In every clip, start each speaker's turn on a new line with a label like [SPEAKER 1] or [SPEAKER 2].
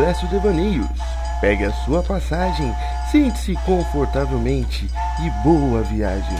[SPEAKER 1] Expresso Devaneios. Pegue a sua passagem, sente-se confortavelmente e boa viagem.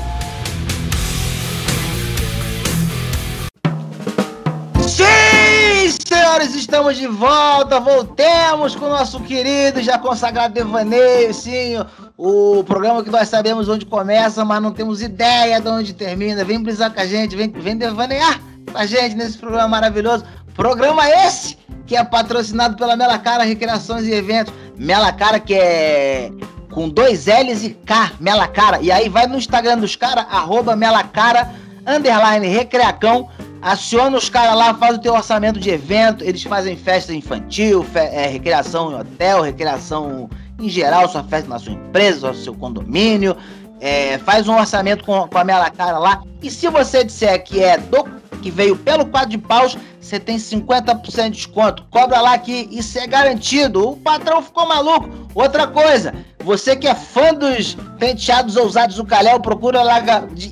[SPEAKER 2] Sim, senhores, estamos de volta. Voltemos com o nosso querido já consagrado Devaneio. Sim, o programa que nós sabemos onde começa, mas não temos ideia de onde termina. Vem brisar com a gente, vem, vem devanear com a gente nesse programa maravilhoso. Programa esse que é patrocinado pela Mela Cara Recreações e Eventos. Mela Cara que é com dois L's e K, Mela Cara. E aí vai no Instagram dos caras, arroba Mela Cara, underline Recreacão. Aciona os caras lá, faz o teu orçamento de evento. Eles fazem festa infantil, fe é, recreação em hotel, recreação em geral, sua festa na sua empresa, no seu condomínio. É, faz um orçamento com, com a Mela Cara lá. E se você disser que é do que veio pelo quadro de paus, você tem 50% de desconto. Cobra lá que isso é garantido. O patrão ficou maluco. Outra coisa, você que é fã dos penteados ousados do Calhau, procura lá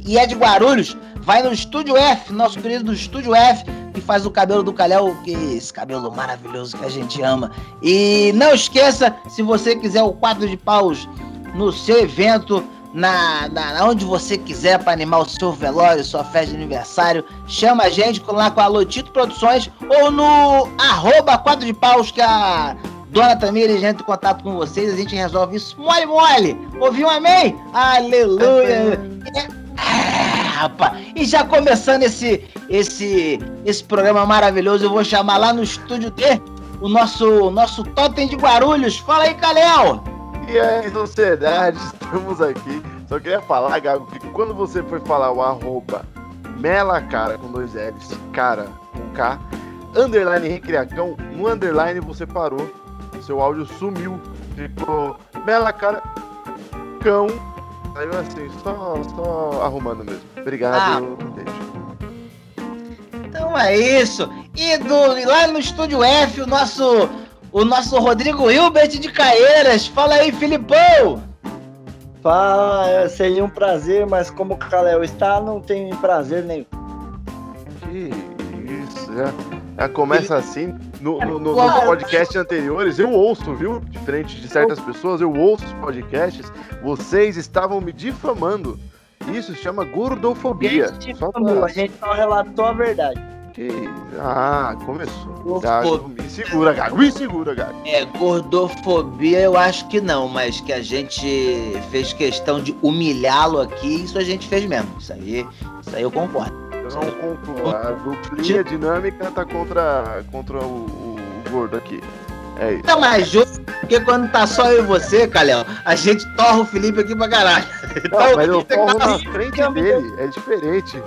[SPEAKER 2] e é de Guarulhos, vai no Estúdio F, nosso querido do Estúdio F, que faz o cabelo do Calhau, que esse cabelo maravilhoso que a gente ama. E não esqueça, se você quiser o quadro de paus no seu evento, na, na onde você quiser para animar o seu velório, sua festa de aniversário, chama a gente lá com a Lotito Produções ou no arroba quadro de paus que a Dona Tamires entra em contato com vocês, a gente resolve isso mole mole. Ouviu um amém? Aleluia! É, rapaz, e já começando esse, esse, esse programa maravilhoso, eu vou chamar lá no estúdio T o nosso, nosso Totem de Guarulhos. Fala aí, Calhau!
[SPEAKER 3] E aí, sociedade, estamos aqui. Só queria falar, Gago, que quando você foi falar o arroba Mela Cara com dois L's, cara com K, underline recreacão, no underline você parou, seu áudio sumiu, ficou Mela Cara cão. Saiu assim, só, só arrumando mesmo. Obrigado, ah. beijo.
[SPEAKER 2] Então é isso. E do, lá no Estúdio F, o nosso o nosso Rodrigo Hilbert de Caeiras. Fala aí, Filipão!
[SPEAKER 4] Fala, seria um prazer, mas como o Kalel está, não tem prazer nenhum.
[SPEAKER 3] Que isso, já, já começa assim. No, no, no, nos podcasts anteriores, eu ouço, viu? Diferente de certas pessoas, eu ouço os podcasts. Vocês estavam me difamando. Isso se chama gordofobia.
[SPEAKER 4] A gente, pra... a gente só relatou a verdade.
[SPEAKER 3] Que... Ah, começou. Gago, me segura, Gago, me segura, Gago.
[SPEAKER 2] É, gordofobia eu acho que não, mas que a gente fez questão de humilhá-lo aqui, isso a gente fez mesmo. Isso aí, isso aí eu concordo.
[SPEAKER 3] Eu não concordo. A duplinha dinâmica tá contra, contra o, o, o gordo aqui. É isso.
[SPEAKER 2] Tá mais justo, porque quando tá só eu e você, Calhão, a gente torra o Felipe aqui pra caralho.
[SPEAKER 3] Não, então, mas eu torro na frente dele, é diferente.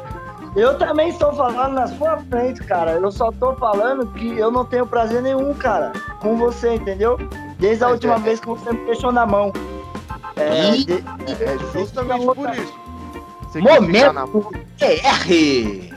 [SPEAKER 4] Eu também estou falando na sua frente, cara. Eu só tô falando que eu não tenho prazer nenhum, cara, com você, entendeu? Desde a Mas última é... vez que você me deixou na mão.
[SPEAKER 3] É, de... é justamente por isso.
[SPEAKER 2] Você Momento na mão. R.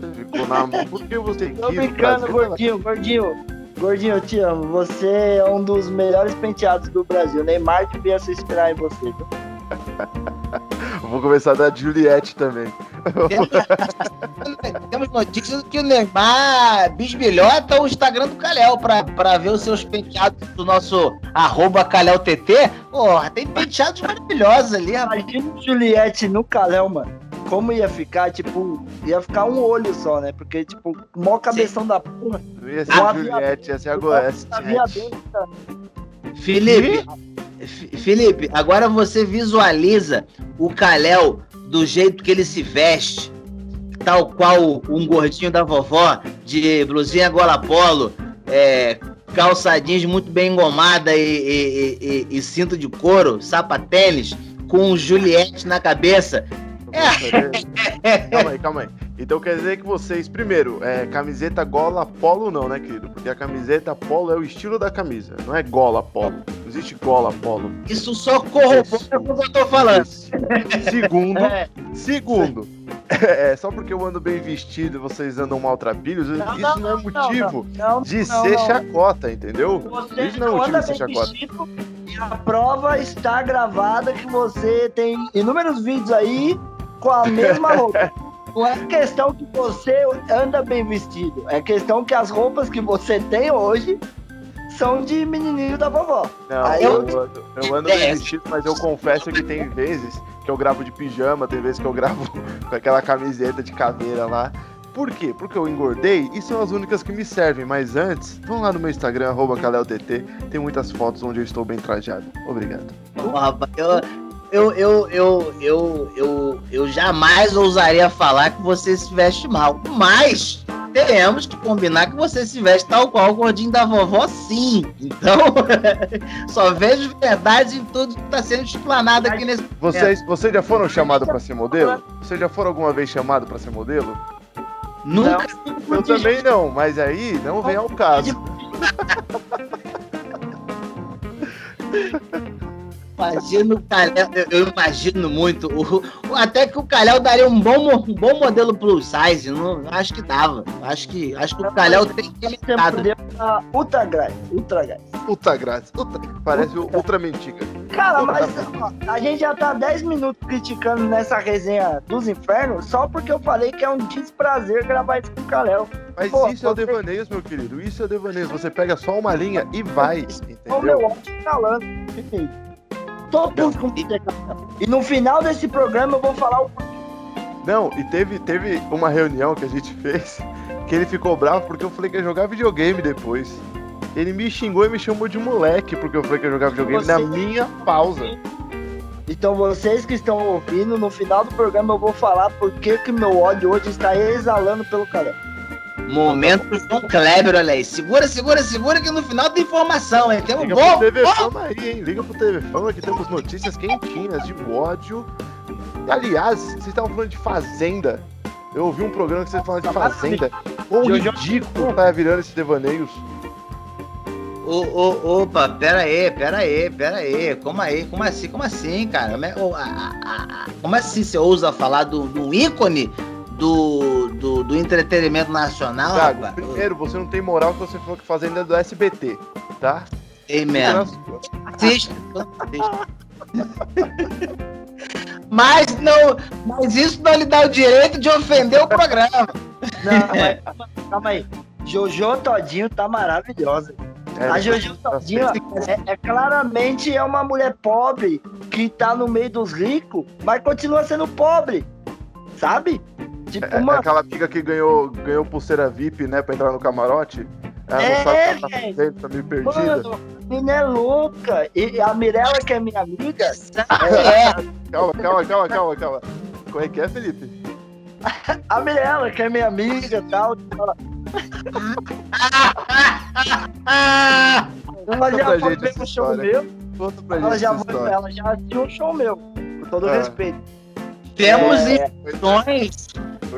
[SPEAKER 3] Você ficou na mão porque você
[SPEAKER 4] Tô quis. Tô brincando, gordinho, gordinho. Gordinho, eu te amo. Você é um dos melhores penteados do Brasil. Neymar devia se inspirar em você.
[SPEAKER 3] Vou começar da Juliette também.
[SPEAKER 2] Temos notícias que o Neymar bisbilhota o Instagram do Calhau pra, pra ver os seus penteados do nosso arroba CalhauTT. Porra, tem penteados maravilhosos ali,
[SPEAKER 4] rapaz. Imagina Juliette no Calhau, mano. Como ia ficar, tipo, ia ficar um olho só, né? Porque, tipo, mó cabeção Sim. da porra.
[SPEAKER 3] Ia ser a Juliette, ia ser agora.
[SPEAKER 2] Felipe, Felipe, agora você visualiza o Kalel do jeito que ele se veste, tal qual um gordinho da vovó, de blusinha gola polo, é, calça jeans muito bem engomada e, e, e, e cinto de couro, sapatênis, com Juliette na cabeça.
[SPEAKER 3] É. Calma aí, calma aí. Então quer dizer que vocês, primeiro, é, camiseta gola polo não, né, querido? Porque a camiseta polo é o estilo da camisa, não é gola polo. Não existe gola polo.
[SPEAKER 2] Isso só corrobora o que eu tô falando.
[SPEAKER 3] Segundo, é. segundo, é, só porque eu ando bem vestido e vocês andam maltrapilhos, não, isso não, não, é motivo não, de ser chacota, entendeu?
[SPEAKER 4] Você isso não é motivo de ser chacota. e a prova está gravada que você tem inúmeros vídeos aí com a mesma roupa. Não é questão que você anda bem vestido. É questão que as roupas que você tem hoje são de menininho da vovó.
[SPEAKER 3] Não,
[SPEAKER 4] Aí
[SPEAKER 3] eu,
[SPEAKER 4] eu-
[SPEAKER 3] ando, eu ando bem vestido, mas eu confesso que tem vezes que eu gravo de pijama, tem vezes que eu gravo com aquela camiseta de caveira lá. Por quê? Porque eu engordei e são as únicas que me servem. Mas antes, vão lá no meu Instagram, arroba tem muitas fotos onde eu estou bem trajado. Obrigado.
[SPEAKER 2] Pô, rapaz, eu, eu, eu, eu, eu, eu, eu jamais ousaria falar que você se veste mal. Mas teremos que combinar que você se veste tal qual o gordinho da vovó, sim. Então, só vejo verdade em tudo que está sendo explanado aqui nesse.
[SPEAKER 3] Vocês, vocês já foram chamados para ser modelo? Vocês já foram alguma vez chamados para ser modelo?
[SPEAKER 2] Nunca.
[SPEAKER 3] Eu também não, mas aí não vem ao caso.
[SPEAKER 2] Imagino o Calhau, eu, imagino muito. O, até que o Calhau daria um bom, um bom modelo plus size. Não, acho que dava. Acho que, acho que o Calhau tem mercado.
[SPEAKER 4] poder pra Ultra Gás. Ultra Gás.
[SPEAKER 3] Ultra grátis. Ultra- parece Ultra Mendiga.
[SPEAKER 4] Cara, mas ó, a gente já tá 10 minutos criticando nessa resenha dos infernos só porque eu falei que é um desprazer gravar isso com o Kalel.
[SPEAKER 3] Mas
[SPEAKER 4] Pô,
[SPEAKER 3] isso é o
[SPEAKER 4] você-
[SPEAKER 3] devaneios, meu querido. Isso é o devaneios. Você pega só uma linha e vai,
[SPEAKER 4] Olha o meu
[SPEAKER 3] entendeu?
[SPEAKER 4] ódio falando. Tô puto com você, Kalel. E no final desse programa eu vou falar o
[SPEAKER 3] Não, e teve, teve uma reunião que a gente fez que ele ficou bravo porque eu falei que ia jogar videogame depois. Ele me xingou e me chamou de moleque porque eu falei que ia jogar videogame
[SPEAKER 4] Você-
[SPEAKER 3] na minha pausa.
[SPEAKER 4] Então vocês que estão ouvindo, no final do programa eu vou falar por que meu ódio hoje está exalando pelo Kalel.
[SPEAKER 2] Momento João Kleber, olha aí. Segura, segura, segura que no final tem informação, hein? Tem um
[SPEAKER 3] Liga
[SPEAKER 2] bom.
[SPEAKER 3] pro TV Fama aí, hein? Liga pro TV Fama que temos notícias quentinhas de ódio. Aliás, vocês estavam falando de Fazenda. Eu ouvi um programa que vocês falaram de Fazenda.
[SPEAKER 4] Jojo-
[SPEAKER 3] ridículo tá virando esses devaneios.
[SPEAKER 2] Ô, ô, opa, pera aí, pera aí, pera aí. Como aí? Como assim? Como assim, cara? Como, é- como assim você ousa falar do, do ícone do, do, do entretenimento nacional,
[SPEAKER 3] Thiago,
[SPEAKER 2] rapaz?
[SPEAKER 3] primeiro, você não tem moral que você falou que Fazenda é do SBT, tá?
[SPEAKER 2] Ei, mesmo. Assiste. Mas não, mas isso não lhe dá o direito de ofender o programa.
[SPEAKER 4] Não, mas, calma aí. Jojo Todinho tá maravilhosa.
[SPEAKER 3] É,
[SPEAKER 4] A Jojo Todinho é, é claramente é uma mulher pobre que tá no meio dos ricos, mas continua sendo pobre. Sabe? Tipo,
[SPEAKER 3] É, é
[SPEAKER 4] uma.
[SPEAKER 3] aquela amiga que ganhou, ganhou pulseira VIP, né, pra entrar no camarote. Ela
[SPEAKER 4] É,
[SPEAKER 3] não sabe o que ela tá tá meio perdida.
[SPEAKER 4] Mano, a menina é louca. E a Mirella, que é minha amiga,
[SPEAKER 2] É,
[SPEAKER 3] Calma, calma, calma, calma, calma. Como é que é, Felipe?
[SPEAKER 4] a Mirella, que é minha amiga e tal, ela, ela já foi ver um show meu.
[SPEAKER 3] Conta pra
[SPEAKER 4] Ela
[SPEAKER 3] gente
[SPEAKER 4] já, foi, ela já assistiu um show meu. Com todo
[SPEAKER 3] Ah.
[SPEAKER 4] respeito.
[SPEAKER 2] Temos
[SPEAKER 4] É,
[SPEAKER 2] informações,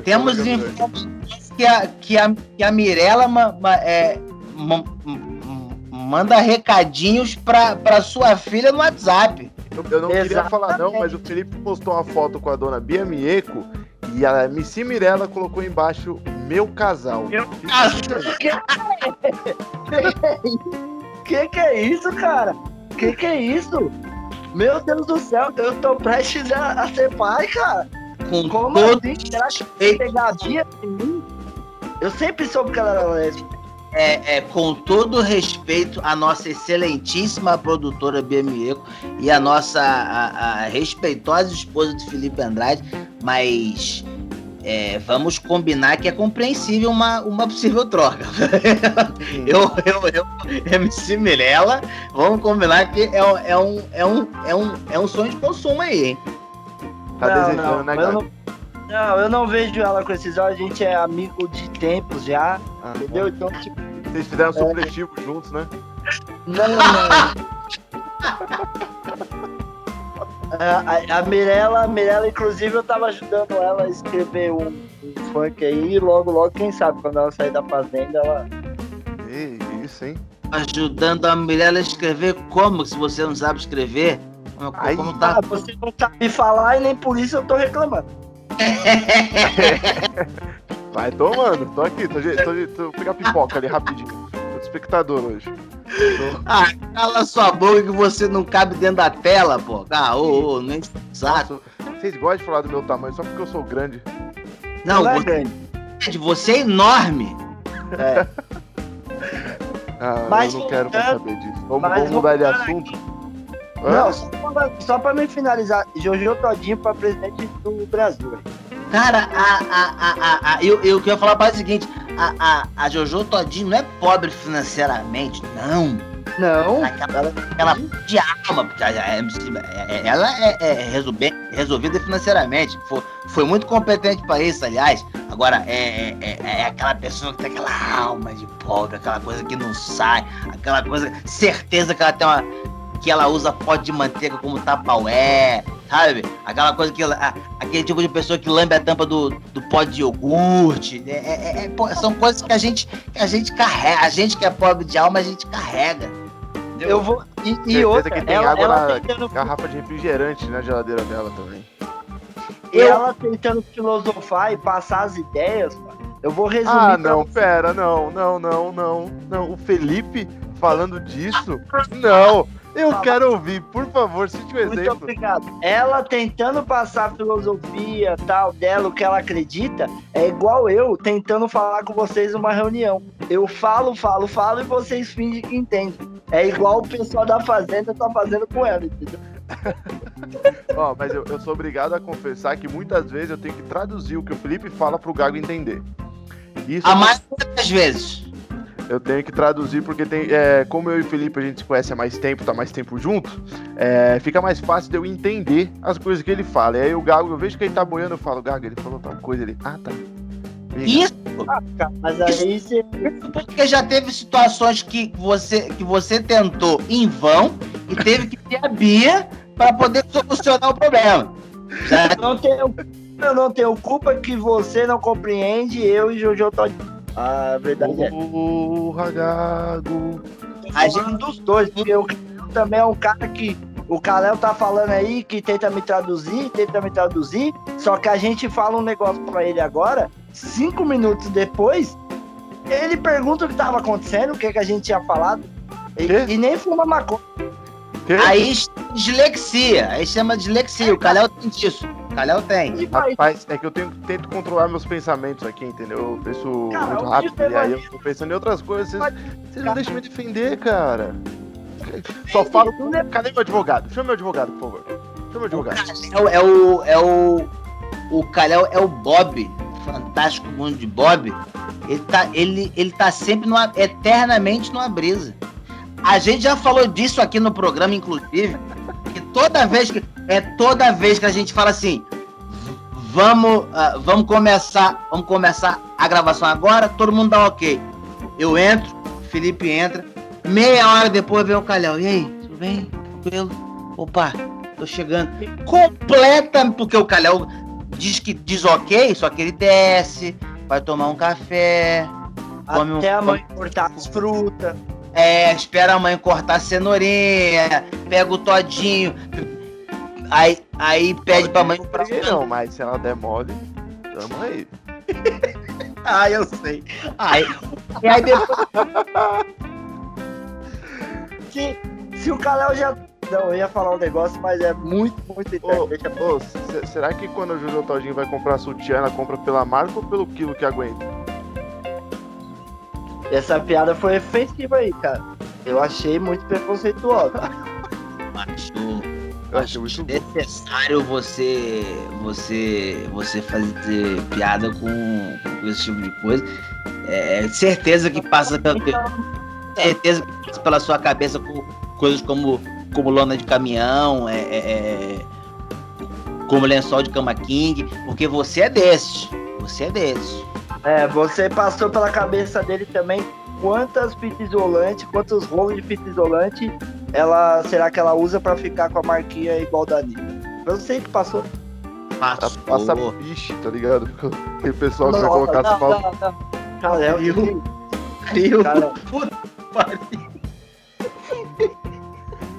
[SPEAKER 2] temos informações que a, que a, que a Mirella ma- ma- é, ma- ma- manda recadinhos pra, pra sua filha no WhatsApp.
[SPEAKER 3] Eu, eu não queria
[SPEAKER 4] Exatamente.
[SPEAKER 3] falar não, mas o Felipe postou uma foto com a dona Bia Mieco e a Missy Mirella colocou embaixo meu casal.
[SPEAKER 4] Meu Que que é isso, cara? Que que é isso? Meu Deus do céu, eu tô prestes a, a ser pai, cara.
[SPEAKER 2] Com
[SPEAKER 4] Como
[SPEAKER 2] todo
[SPEAKER 4] assim? Será que
[SPEAKER 2] respeito,
[SPEAKER 4] pegadinha em mim? Eu sempre soube que ela era lésbica.
[SPEAKER 2] é, é, com todo respeito à nossa excelentíssima produtora Bia Mieco e a nossa a, a respeitosa esposa de Felipe Andrade, mas é, vamos combinar que é compreensível uma, uma possível troca. eu, eu, eu, MC Mirella, vamos combinar que é, um- é, um, é, um, é, um, é um sonho de consumo aí, hein?
[SPEAKER 3] Tá
[SPEAKER 4] não,
[SPEAKER 3] desejando,
[SPEAKER 4] não,
[SPEAKER 3] né,
[SPEAKER 4] eu não, não, eu não vejo ela com esses olhos. A gente é amigo de tempos já,
[SPEAKER 3] Ah,
[SPEAKER 4] entendeu? Então, tipo,
[SPEAKER 3] Vocês fizeram supletivo juntos, né?
[SPEAKER 4] não, não. A, a, a Mirella, a Mirella, inclusive, eu tava ajudando ela a escrever um, um funk aí. E logo, logo, quem sabe, quando ela sair da fazenda, ela.
[SPEAKER 3] Ei, isso, hein?
[SPEAKER 2] Ajudando a Mirella a escrever como, se você não sabe escrever? Como,
[SPEAKER 3] Aí-
[SPEAKER 2] como tá?
[SPEAKER 4] Ah, você não sabe falar e nem por isso eu tô reclamando.
[SPEAKER 3] Vai tomando, tô aqui, tô, tô, de- tô vou pegar pipoca ali rapidinho. Tô de espectador hoje.
[SPEAKER 2] Ah, cala sua boca que você não cabe dentro da tela, pô. Ah, ô, ô, nem saco.
[SPEAKER 3] Vocês gostam de falar do meu tamanho só porque eu sou grande.
[SPEAKER 2] Não,
[SPEAKER 4] não é
[SPEAKER 2] você,
[SPEAKER 4] grande.
[SPEAKER 2] você é enorme.
[SPEAKER 4] É.
[SPEAKER 3] Ah,
[SPEAKER 4] Mas
[SPEAKER 3] eu não quero mais saber disso. Vamos, vamos mudar de assunto?
[SPEAKER 4] Não, só pra, só pra me finalizar, Jojo Todinho pra presidente do Brasil.
[SPEAKER 2] Cara, a, a, a, a, a- eu, eu queria falar para o seguinte: a, a, a Jojo Todinho não é pobre financeiramente, não.
[SPEAKER 4] Não,
[SPEAKER 2] Aquela,
[SPEAKER 4] ela-
[SPEAKER 2] aquela de alma, porque ela é, é- ela é, é resolve- resolvida financeiramente. Foi, foi muito competente para isso, aliás. Agora, é, é, é- é aquela pessoa que tem aquela alma de pobre, aquela coisa que não sai, aquela coisa, certeza que ela tem uma. que ela usa pó de manteiga como tapaué, sabe? Aquela coisa que. a- aquele tipo de pessoa que lambe a tampa do, do pó de iogurte. É, é- é- pô, são coisas que a gente, que a gente carrega. A gente que é pobre de alma, a gente carrega.
[SPEAKER 4] eu vou. E, e outra,
[SPEAKER 3] que tem
[SPEAKER 4] ela,
[SPEAKER 3] água
[SPEAKER 4] ela
[SPEAKER 3] na
[SPEAKER 4] tentando,
[SPEAKER 3] garrafa de refrigerante na geladeira dela também.
[SPEAKER 4] ela tentando filosofar e passar as ideias. Eu vou resumir.
[SPEAKER 3] Ah, não,
[SPEAKER 4] você.
[SPEAKER 3] pera, não, não, não, não, não. O Felipe falando disso? Não. Eu quero ouvir, por favor, cite um
[SPEAKER 4] Muito
[SPEAKER 3] exemplo.
[SPEAKER 4] obrigado. Ela tentando passar a filosofia tal dela, o que ela acredita, é igual eu tentando falar com vocês numa reunião. Eu falo, falo, falo e vocês fingem que entendem. É igual o pessoal da fazenda tá fazendo com ela, entendeu?
[SPEAKER 3] Ó, mas eu, eu sou obrigado a confessar que muitas vezes eu tenho que traduzir o que o Felipe fala pro Gago entender. Isso
[SPEAKER 2] A maioria das vezes.
[SPEAKER 3] Eu tenho que traduzir porque tem, é, como eu e o Felipe a gente se conhece há mais tempo, tá mais tempo junto, é, fica mais fácil de eu entender as coisas que ele fala. E aí o Gago, eu vejo que ele tá boiando, eu falo, Gago, ele falou tal coisa, ele, ah, tá.
[SPEAKER 2] Isso
[SPEAKER 4] Mas aí você.
[SPEAKER 2] porque já teve situações que você, que você tentou em vão e teve que ter a Bia para poder solucionar o problema. Certo?
[SPEAKER 4] Não tenho, eu não tenho culpa que você não compreende, eu e Jojo Todinho. A verdade é.
[SPEAKER 3] Porra, Gago.
[SPEAKER 2] A
[SPEAKER 4] gente dos dois, porque o Kalel também é um cara que. O Kalel tá falando aí que tenta me traduzir, tenta me traduzir, só que a gente fala um negócio pra ele agora, cinco minutos depois, ele pergunta o que tava acontecendo, o que, que a gente tinha falado, e, e nem fuma maconha.
[SPEAKER 3] Que?
[SPEAKER 2] Aí dislexia, aí chama dislexia. O Calhau tem disso. O Calhau tem.
[SPEAKER 4] E
[SPEAKER 3] Rapaz, é que eu tenho, tento controlar meus pensamentos aqui, entendeu? Eu penso
[SPEAKER 4] Cara,
[SPEAKER 3] muito rápido e aí eu tô pensando em outras coisas. Vocês, não deixam me defender, cara. Só falo. Cadê meu advogado? Chama meu advogado, por favor. Chama meu advogado.
[SPEAKER 2] É o, é o. É o. O Calhau é o Bob. Fantástico mundo de Bob. Ele tá, ele, ele tá sempre numa, eternamente numa brisa. A gente já falou disso aqui no programa, inclusive. Toda vez que. É toda vez que a gente fala assim. "V- Vamos, ah, vamos começar. Vamos começar a gravação agora, todo mundo dá ok. Eu entro, Felipe entra. Meia hora depois vem o Calhau. E aí, tudo bem? Tranquilo? Opa, tô chegando. Completa, porque o Calhau diz que diz ok, só que ele desce, vai tomar um café, come um-
[SPEAKER 4] até a mãe cortar as frutas.
[SPEAKER 2] É, espera a mãe cortar a cenourinha, pega o todinho, aí, aí pede pra mãe
[SPEAKER 3] Não
[SPEAKER 2] comprar.
[SPEAKER 3] peguei, não, mas se ela der mole, tamo aí.
[SPEAKER 2] Ah, eu sei. Aí, e aí depois.
[SPEAKER 4] Se, se o Kalel já. Não, eu ia falar um negócio, mas é muito, muito
[SPEAKER 3] se- será que quando o Jojo Todinho vai comprar sutiã, ela compra pela marca ou pelo quilo que aguenta?
[SPEAKER 4] Essa piada foi ofensiva aí, cara. Eu achei muito preconceituosa.
[SPEAKER 2] Acho,
[SPEAKER 3] Eu
[SPEAKER 2] acho
[SPEAKER 3] muito bom.
[SPEAKER 2] necessário você, você, você fazer piada com, com esse tipo de coisa. É, certeza que passa pela, certeza que passa pela sua cabeça com coisas como, como lona de caminhão, é, é, é, como lençol de cama king, porque você é desses. Você é desses.
[SPEAKER 4] É, você passou pela cabeça dele também quantas fitas isolantes, quantos rolos de fita isolante ela, será que ela usa pra ficar com a marquinha igual da Anitta? Eu sei que passou.
[SPEAKER 2] Passou.
[SPEAKER 3] passa piche, tá ligado? Aquele pessoal que vai colocar
[SPEAKER 4] não,
[SPEAKER 3] asfalto.
[SPEAKER 4] não, não. Cara, é
[SPEAKER 2] Frio. Frio.
[SPEAKER 4] Cara,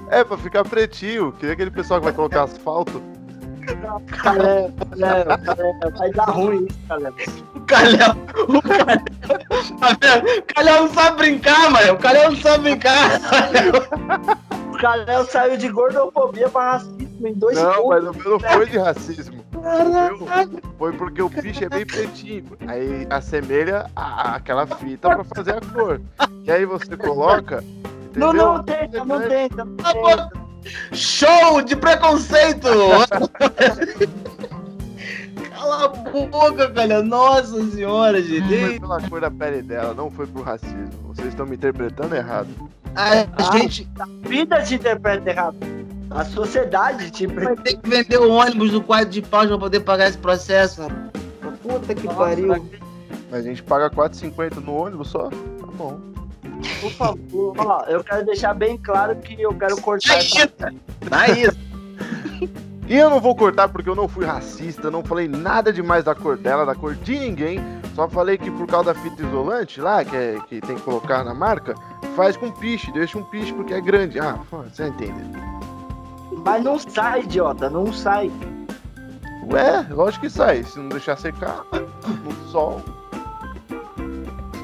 [SPEAKER 3] É, pra ficar pretinho. Queria aquele pessoal que vai colocar asfalto.
[SPEAKER 4] Cara, cara, cara, vai dar ruim isso, cara.
[SPEAKER 2] O Calhau. O. Tá vendo? O Calhau não sabe brincar, mano. O Calhau não sabe brincar.
[SPEAKER 4] O Kalel saiu de gordofobia pra racismo em dois
[SPEAKER 3] Não, mas o meu não foi de racismo. Entendeu? Foi porque o piche é bem pretinho. Aí assemelha a, aquela fita pra fazer a cor. E aí você coloca.
[SPEAKER 4] Não,
[SPEAKER 3] entendeu?
[SPEAKER 4] não, tenta, não tenta, não tenta.
[SPEAKER 2] Show de preconceito! Cala a boca, cara. Nossa senhora,
[SPEAKER 3] Foi
[SPEAKER 2] gente.
[SPEAKER 3] pela cor da pele dela, não foi pro racismo. Vocês estão me interpretando errado.
[SPEAKER 2] A
[SPEAKER 4] Ah.
[SPEAKER 2] gente
[SPEAKER 4] A vida te interpreta errado. A sociedade te
[SPEAKER 2] vai
[SPEAKER 4] interpreta
[SPEAKER 2] ter que vender o ônibus do quadro de pau pra poder pagar esse processo. rapaz. Puta que pariu.
[SPEAKER 3] Mas a gente paga 4,50 no ônibus só? Tá bom.
[SPEAKER 4] Por favor, ó, eu quero deixar bem claro que eu quero cortar
[SPEAKER 2] É
[SPEAKER 4] essa
[SPEAKER 2] isso. Tá isso.
[SPEAKER 3] E eu não vou cortar porque eu não fui racista, não falei nada demais da cor dela, da cor de ninguém. Só falei que por causa da fita isolante lá, que, é, que tem que colocar na marca, faz com piche, deixa um piche porque é grande. Ah, você entende.
[SPEAKER 4] Mas não sai, idiota, não sai.
[SPEAKER 3] Ué, lógico que sai. Se não deixar secar no sol.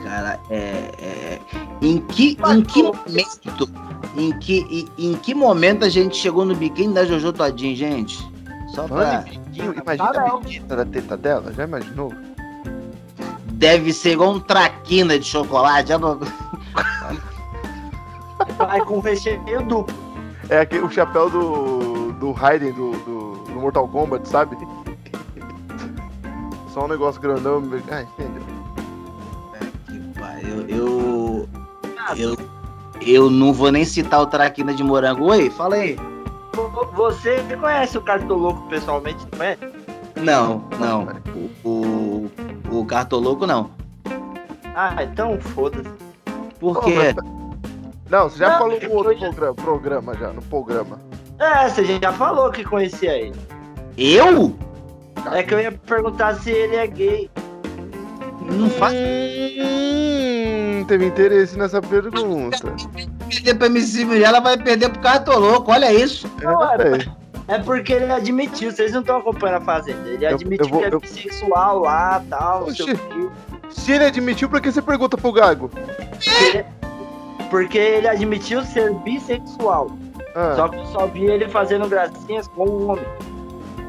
[SPEAKER 2] Cara, é, é- Em que, em que momento. Em que, em, em que momento a gente chegou no biquíni da Jojo Todinho, gente? Só pra.
[SPEAKER 3] Falando em biquinho, imagina a
[SPEAKER 4] não.
[SPEAKER 3] biquita da teta dela, já imaginou?
[SPEAKER 2] Deve ser igual um traquina de chocolate. já não-
[SPEAKER 4] Vai com recheio duplo.
[SPEAKER 3] É aquele, o chapéu do, do Raiden do, do, do Mortal Kombat, sabe? Só um negócio grandão. Ah, entendeu?
[SPEAKER 2] Pariu, Eu. Eu. Eu não vou nem citar o traquina de morango. Oi, fala aí.
[SPEAKER 4] Você conhece o Cartoloco pessoalmente, não é?
[SPEAKER 2] Não, não. O, o, o Cartoloco não.
[SPEAKER 4] Ah, então foda-se.
[SPEAKER 2] Por quê?
[SPEAKER 3] mas- Não, você já
[SPEAKER 4] Não,
[SPEAKER 3] falou no outro
[SPEAKER 4] eu já-
[SPEAKER 3] programa, programa já, no programa.
[SPEAKER 4] É, você já falou que conhecia ele.
[SPEAKER 2] Eu?
[SPEAKER 4] É que eu ia perguntar se ele é gay.
[SPEAKER 2] Não faço
[SPEAKER 3] Hum, teve interesse nessa pergunta.
[SPEAKER 2] perder pra MC ela vai perder pro Cartoloco, olha isso.
[SPEAKER 4] Não,
[SPEAKER 3] É,
[SPEAKER 4] é, porque ele admitiu, vocês não estão acompanhando a Fazenda. Ele
[SPEAKER 3] Eu-
[SPEAKER 4] admitiu
[SPEAKER 3] eu vou-
[SPEAKER 4] que é
[SPEAKER 3] eu-
[SPEAKER 4] bissexual lá tal, não sei o
[SPEAKER 3] Oxi. Se ele admitiu, por que você pergunta pro Gago?
[SPEAKER 4] Porque- Porque ele admitiu ser bissexual.
[SPEAKER 3] Ah,
[SPEAKER 4] Só que eu só vi ele fazendo gracinhas com o homem.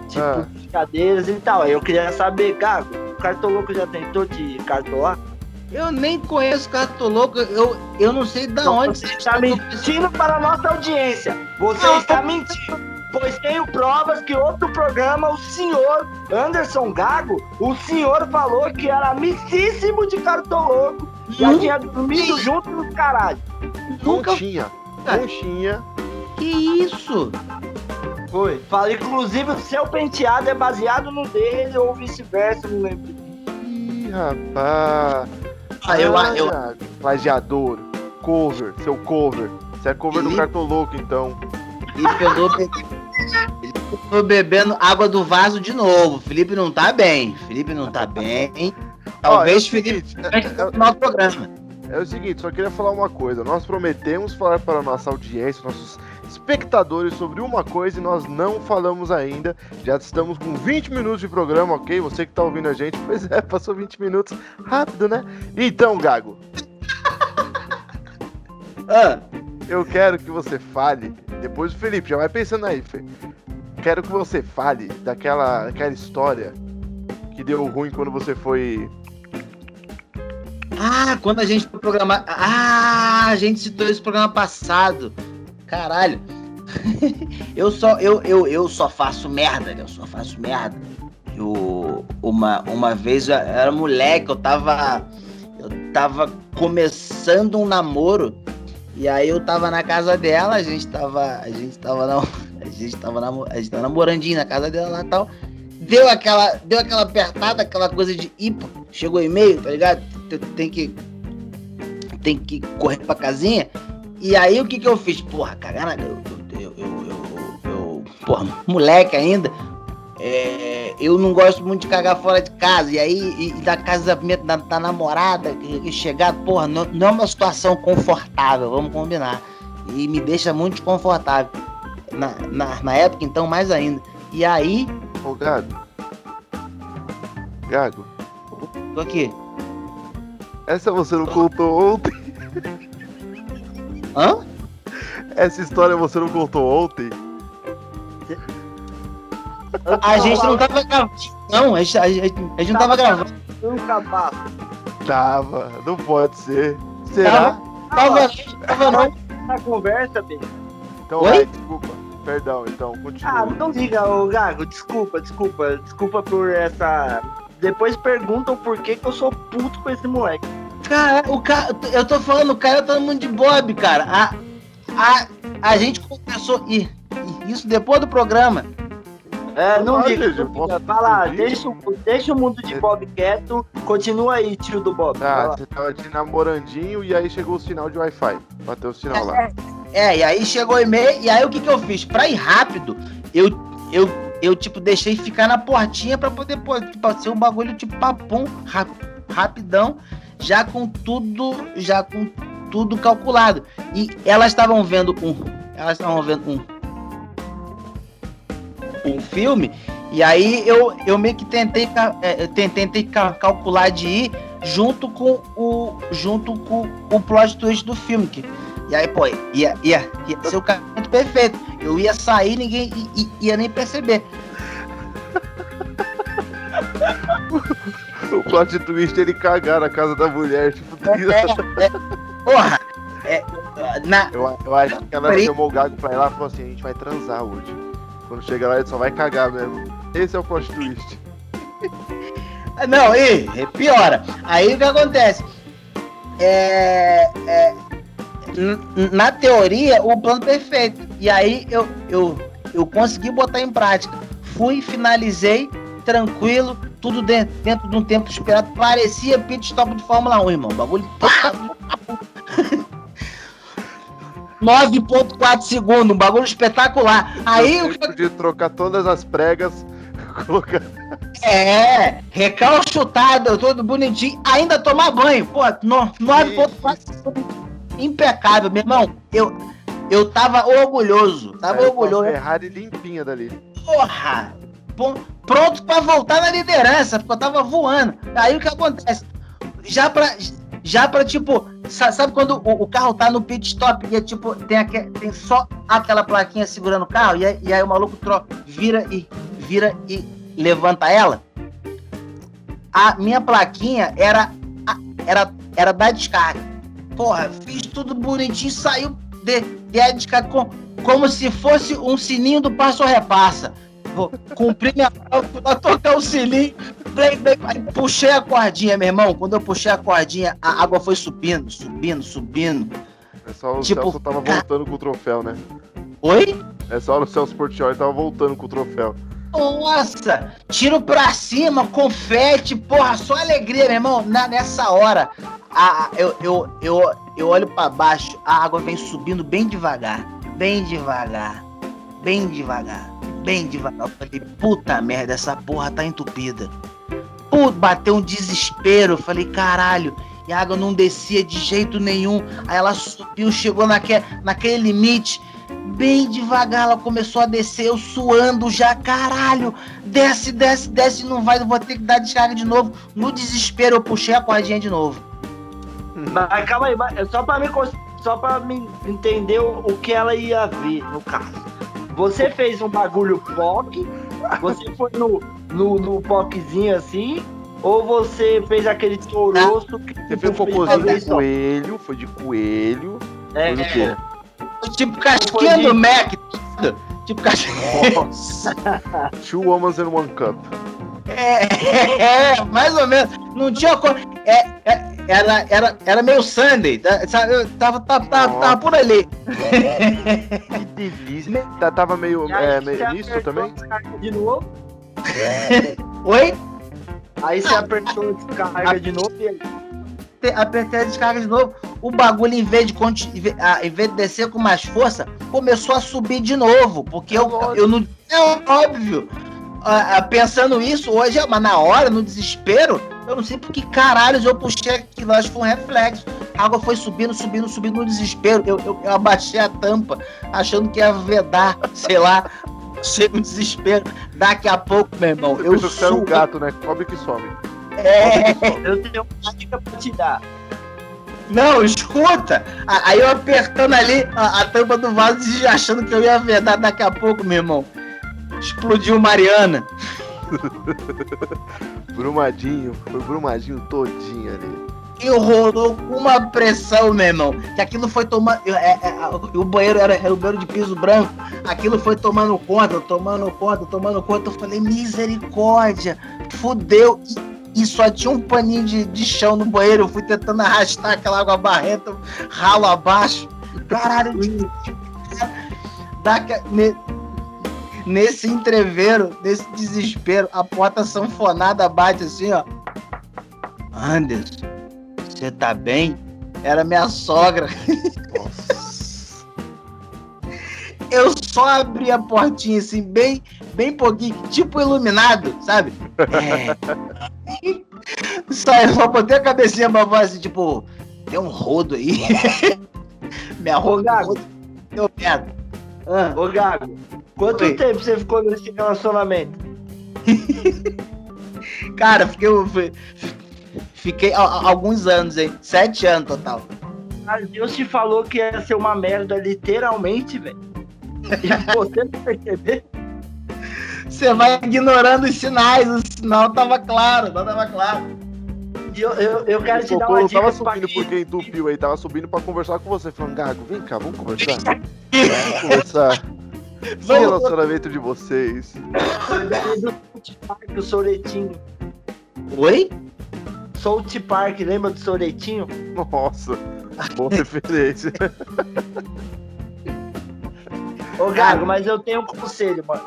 [SPEAKER 4] Tipo,
[SPEAKER 3] Ah.
[SPEAKER 4] brincadeiras e tal. Aí eu queria saber, Gago, o Cartoloco já tentou te cartolar?
[SPEAKER 2] Eu nem conheço Cartoloco, eu, eu não sei da onde
[SPEAKER 4] você
[SPEAKER 2] você
[SPEAKER 4] está mentindo para a nossa audiência. Você
[SPEAKER 2] Não,
[SPEAKER 4] está mentindo. Pois tenho provas que outro programa, o senhor Anderson Gago, o senhor falou que era amicíssimo de Cartoloco. Já
[SPEAKER 2] Hum?
[SPEAKER 4] tinha dormido junto nos caralho.
[SPEAKER 2] Nunca
[SPEAKER 3] conchinha.
[SPEAKER 2] Ah.
[SPEAKER 3] Conchinha.
[SPEAKER 2] que isso.
[SPEAKER 4] Foi. Fala, inclusive, o seu penteado é baseado no dele ou vice-versa, não lembro.
[SPEAKER 3] Ih, rapaz.
[SPEAKER 2] Ah, eu,
[SPEAKER 3] Ah,
[SPEAKER 2] eu,
[SPEAKER 3] Plagiador. Cover. Seu cover. Você é cover do
[SPEAKER 2] Ih.
[SPEAKER 3] Cartoloco, então.
[SPEAKER 2] ele pegou, ele pegou bebendo água do vaso de novo. Felipe não tá bem. Felipe não tá bem. Talvez
[SPEAKER 3] Ó, é
[SPEAKER 2] Felipe vai continuar o programa.
[SPEAKER 3] É o seguinte, só queria falar uma coisa. Nós prometemos falar para a nossa audiência, nossos espectadores sobre uma coisa e nós não falamos ainda. Já estamos com 20 minutos de programa, ok? Você que tá ouvindo a gente, pois é, passou 20 minutos. Rápido, né? Então, Gago,
[SPEAKER 2] Ah,
[SPEAKER 3] eu quero que você fale. Depois o Felipe, já vai pensando aí, Fê. Quero que você fale daquela, daquela história que deu ruim quando você foi.
[SPEAKER 2] Ah, quando a gente foi programar. Ah, a gente citou esse programa passado. Caralho. eu só eu, eu, eu só faço merda, eu só faço merda. Eu, uma, uma vez eu era moleque, eu tava eu tava começando um namoro e aí eu tava na casa dela, a gente tava a gente tava na, a gente tava namo- a gente tava namorandinho na casa dela lá tal. Deu aquela deu aquela apertada, aquela coisa de ir, pô, chegou e-mail, tá ligado? Tem que tem que correr pra casinha. E aí o que que eu fiz? Porra. Eu, eu, eu, eu, eu- porra, moleque ainda. é, eu não gosto muito de cagar fora de casa. E aí, e, e da casa da, da namorada, que, que chegar, porra, não, não é uma situação confortável, vamos combinar. E me deixa muito desconfortável. Na, na, na época, então, mais ainda. E aí,
[SPEAKER 3] Ô, Gago. Gago,
[SPEAKER 2] tô aqui.
[SPEAKER 3] essa você não contou ontem?
[SPEAKER 2] A gente não tava gravando. Não, a gente, a gente, a gente não tava gravando.
[SPEAKER 4] Nunca passa.
[SPEAKER 3] Tava, não pode ser. Será?
[SPEAKER 2] Tava, tava não.
[SPEAKER 4] Na conversa, bem.
[SPEAKER 3] Então
[SPEAKER 2] Oi?
[SPEAKER 3] vai, desculpa. Perdão, então,
[SPEAKER 4] Ah,
[SPEAKER 3] continua.
[SPEAKER 4] não liga, ô Gago. Desculpa, desculpa. Desculpa por essa. Depois perguntam por que, que eu sou puto com esse moleque.
[SPEAKER 2] Cara, o cara, eu tô falando, o cara tá todo mundo de Bob, cara. A, a, a gente conversou. E, isso depois do programa.
[SPEAKER 4] É, não liga. Vai lá, deixa, o- deixa o mundo de Bob quieto. Continua aí, tio do Bob.
[SPEAKER 3] Ah, você tava de namorandinho e aí chegou o sinal de Wi-Fi. Bateu o sinal lá.
[SPEAKER 2] É, e aí chegou o e-mail, e aí o que que eu fiz? Pra ir rápido, eu, eu, eu tipo, deixei ficar na portinha pra poder, pô, tipo, ser um bagulho tipo papum, ra- rapidão, já com tudo, já com tudo calculado. E elas estavam vendo um, elas estavam vendo um, um filme, e aí eu, eu meio que tentei, é, tentei, tentei ca- calcular de ir junto com o, junto com o plot twist do filme, que e aí, pô, ia, ia, ia ser o casamento perfeito. Eu ia sair, ninguém i- i- ia nem perceber.
[SPEAKER 3] O plot twist ele cagar na casa da mulher. Tipo,
[SPEAKER 2] É, é, porra, é, na,
[SPEAKER 3] eu, eu acho que ela
[SPEAKER 2] Peraí.
[SPEAKER 3] chamou o Gago pra ir lá e falou assim: a gente vai transar hoje. Quando chega lá, ele só vai cagar mesmo. Esse é o plot twist.
[SPEAKER 2] não, e piora. Aí o que acontece? É, é, na teoria, o plano perfeito. E aí eu, eu, eu consegui botar em prática. Fui, finalizei, tranquilo, tudo dentro, de um tempo esperado. Parecia pit stop de Fórmula 1, irmão. Bagulho. 9.4 segundos, um bagulho espetacular. Aí o
[SPEAKER 3] Eu podia trocar todas as pregas, colocar.
[SPEAKER 2] É, recalchutado, todo bonitinho, ainda tomar banho. Pô, no- 9.4 segundos. impecável, meu irmão. Eu, eu tava orgulhoso, tava
[SPEAKER 3] a
[SPEAKER 2] orgulhoso.
[SPEAKER 3] Ferrari limpinha dali.
[SPEAKER 2] Porra! Pô, Pronto pra voltar na liderança, porque eu tava voando. Aí o que acontece? Já pra, já pra tipo, sa- sabe quando o, o carro tá no pit stop e é tipo, tem, aque- tem só aquela plaquinha segurando o carro e aí, e aí o maluco troca, vira e vira e levanta ela? A minha plaquinha era, era, era da descarga. Porra, fiz tudo bonitinho, saiu de, de a descarga com, como se fosse um sininho do passo repassa. Vou cumprir minha fui lá tocar o aí puxei a cordinha, meu irmão. Quando eu puxei a cordinha, a água foi subindo, subindo, subindo.
[SPEAKER 3] É só o
[SPEAKER 2] Tipo,
[SPEAKER 3] Celso tava
[SPEAKER 2] ca-
[SPEAKER 3] voltando com o troféu, né?
[SPEAKER 2] Oi?
[SPEAKER 3] É só o Celso Portioli tava voltando com o troféu.
[SPEAKER 2] Nossa! Tiro pra cima, confete, porra, só alegria, meu irmão. Na, nessa hora, a, eu, eu, eu, eu olho pra baixo, a água vem subindo bem devagar, bem devagar, bem devagar, bem devagar. Eu falei, puta merda, essa porra tá entupida. Pô, bateu um desespero. Eu falei, caralho. E a água não descia de jeito nenhum. Aí ela subiu, chegou naque, naquele limite. Bem devagar ela começou a descer, eu suando já, caralho. Desce, desce, desce, não vai, vou ter que dar descarga de novo. No desespero eu puxei a cordinha de novo.
[SPEAKER 4] Mas calma aí, é só pra me, só pra me entender o, o que ela ia ver no caso. Você fez um bagulho POC, você foi no, no, no POCzinho assim, ou você fez aquele toroço que
[SPEAKER 3] Você fez um
[SPEAKER 4] uma
[SPEAKER 3] cocôzinho de
[SPEAKER 4] só?
[SPEAKER 3] coelho, foi de coelho.
[SPEAKER 4] É,
[SPEAKER 3] Foi o quê?
[SPEAKER 2] Tipo casquinha
[SPEAKER 4] Foi de-
[SPEAKER 2] do Mac. Tipo casquinha.
[SPEAKER 3] Nossa! Two Women in One Cup.
[SPEAKER 2] É, é, mais ou menos. Não tinha como. É, é, era, era, era meio Sunday. tá- Sabe? Eu tava, tava, tava, tava por ali.
[SPEAKER 3] Que delícia. Tá- Tava meio, é, meio
[SPEAKER 4] apertou
[SPEAKER 3] também?
[SPEAKER 4] De novo,
[SPEAKER 2] Oi?
[SPEAKER 4] aí você apertou a descarga de novo e aí.
[SPEAKER 2] Te- Apertei a descarga de novo. O bagulho, em vez de, ah, em vez de descer com mais força, começou a subir de novo. Porque eu, eu não. É óbvio. Ah, ah, pensando isso hoje, mas na hora, no desespero, eu não sei por que caralhos eu puxei aquilo. Acho que foi um reflexo. A água foi subindo, subindo, subindo no desespero. Eu, eu, eu abaixei a tampa, achando que ia vedar, sei lá. Chega um desespero. Daqui a pouco, meu irmão,
[SPEAKER 3] Você
[SPEAKER 2] eu
[SPEAKER 3] que você era um gato, né? Cobre que some.
[SPEAKER 2] É,
[SPEAKER 4] Eu tenho uma dica pra te dar.
[SPEAKER 2] Não, escuta! Aí eu apertando ali a, a tampa do vaso e achando que eu ia vedar daqui a pouco, meu irmão. Explodiu Mariana.
[SPEAKER 3] Brumadinho, foi Brumadinho todinho ali.
[SPEAKER 2] E rolou uma pressão, meu irmão. Que aquilo foi tomando. É, é, o banheiro era, era o banheiro de piso branco. Aquilo foi tomando conta, tomando conta, tomando conta. Eu falei, misericórdia, fudeu. E, e só tinha um paninho de, de chão no banheiro. Eu fui tentando arrastar aquela água barrenta, ralo abaixo. Caralho, dá, ne, nesse entreveiro, nesse desespero, a porta sanfonada bate assim, ó. Anderson, você tá bem? Era minha sogra.
[SPEAKER 3] Nossa.
[SPEAKER 2] Eu só abri a portinha assim, bem, bem pouquinho, tipo iluminado, sabe? É. Só, eu só botei a cabecinha pra voz assim, tipo, tem um rodo aí. Minha roga deu merda.
[SPEAKER 4] Ah. Ô, Gago, quanto Oi. tempo você ficou nesse relacionamento?
[SPEAKER 2] Cara, fiquei, fiquei alguns anos, hein? Sete anos total.
[SPEAKER 4] Mas Deus te falou que ia ser uma merda, literalmente, velho. Você não perceber?
[SPEAKER 2] Você vai ignorando os sinais, o sinal tava claro, não tava claro.
[SPEAKER 4] Eu, eu, eu quero te dar uma dica.
[SPEAKER 3] Não tava subindo porque entupiu aí, tava subindo pra conversar com você, falando, Gago, vem cá, vamos conversar. vamos conversar. Que relacionamento de vocês?
[SPEAKER 4] o Soretinho.
[SPEAKER 2] Oi?
[SPEAKER 4] South Park, lembra do Soretinho?
[SPEAKER 3] Nossa, boa referência.
[SPEAKER 4] Ô Gago, mas eu tenho um conselho, mano.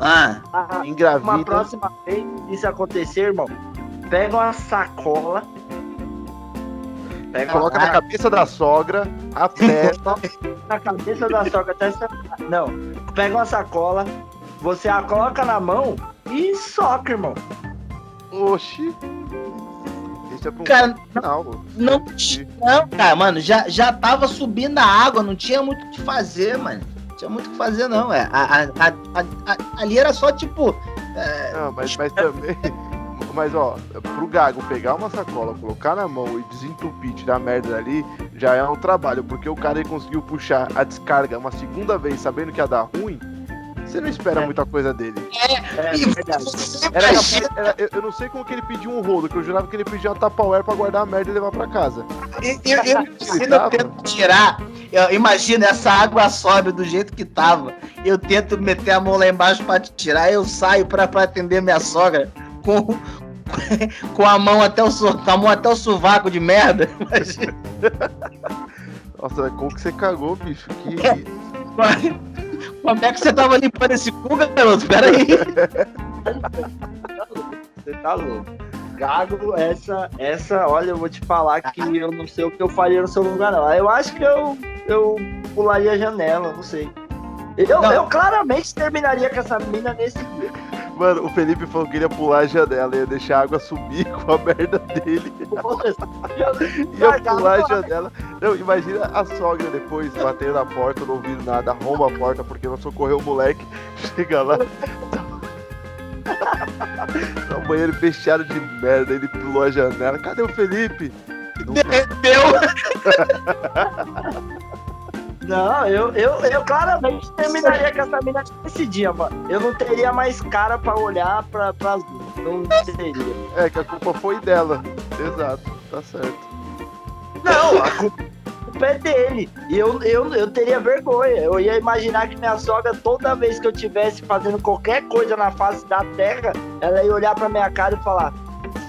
[SPEAKER 2] Ah,
[SPEAKER 4] ah engravida. Uma próxima vez isso acontecer, irmão, pega uma sacola.
[SPEAKER 3] Pega Coloca na cabeça da sogra, aperta.
[SPEAKER 4] na cabeça da sogra até Não. Pega uma sacola, você a coloca na mão e soca, irmão.
[SPEAKER 3] Oxi. Isso é
[SPEAKER 2] pra um cara, não, não, não, cara, mano, já, já tava subindo a água, não tinha muito o que fazer, mano. Não tinha muito o que fazer, não. É, a, a, a, ali era só tipo.
[SPEAKER 3] É... Não, mas, mas também. Mas ó, pro Gago pegar uma sacola, colocar na mão e desentupir, tirar a merda dali, já é um trabalho, porque o cara ele conseguiu puxar a descarga uma segunda vez sabendo que ia dar ruim. Você não espera é. muita coisa dele.
[SPEAKER 2] É, é, é verdade.
[SPEAKER 3] Era, era, eu, eu, não sei como que ele pediu um rolo, que eu jurava que ele pediu uma Tupperware pra guardar a merda e levar pra casa.
[SPEAKER 2] Eu, eu, eu, eu tento tirar, eu, imagina, essa água sobe do jeito que tava. Eu tento meter a mão lá embaixo pra te tirar, eu saio pra, pra atender minha sogra com, com a mão até o, com a mão até o sovaco de merda. Imagina.
[SPEAKER 3] Nossa, como que você cagou, bicho? Que.
[SPEAKER 2] Como é que você tava limpando esse cu, garoto? Pera aí.
[SPEAKER 4] Você tá louco. Gago, essa, essa, olha, eu vou te falar que eu não sei o que eu faria no seu lugar, não. Eu acho que eu, eu pularia a janela, não sei. Eu, eu claramente terminaria com essa mina nesse dia.
[SPEAKER 3] Mano, o Felipe falou que ia pular a janela, ia deixar a água subir com a merda dele. ia pular a janela. Não, imagina a sogra depois batendo na porta, não ouvindo nada, arromba a porta porque não socorreu o moleque. Chega lá. tá o banheiro fechado de merda, ele pulou a janela. Cadê o Felipe?
[SPEAKER 2] Derreteu!
[SPEAKER 4] Não, eu, eu, eu claramente terminaria com essa mina nesse dia, mano. Eu não teria mais cara pra olhar pra, pras Não teria.
[SPEAKER 3] É, que a culpa foi dela. Exato, tá certo.
[SPEAKER 4] Não, a culpa é dele. E eu, eu, eu teria vergonha. Eu ia imaginar que minha sogra, toda vez que eu estivesse fazendo qualquer coisa na face da terra, ela ia olhar pra minha cara e falar: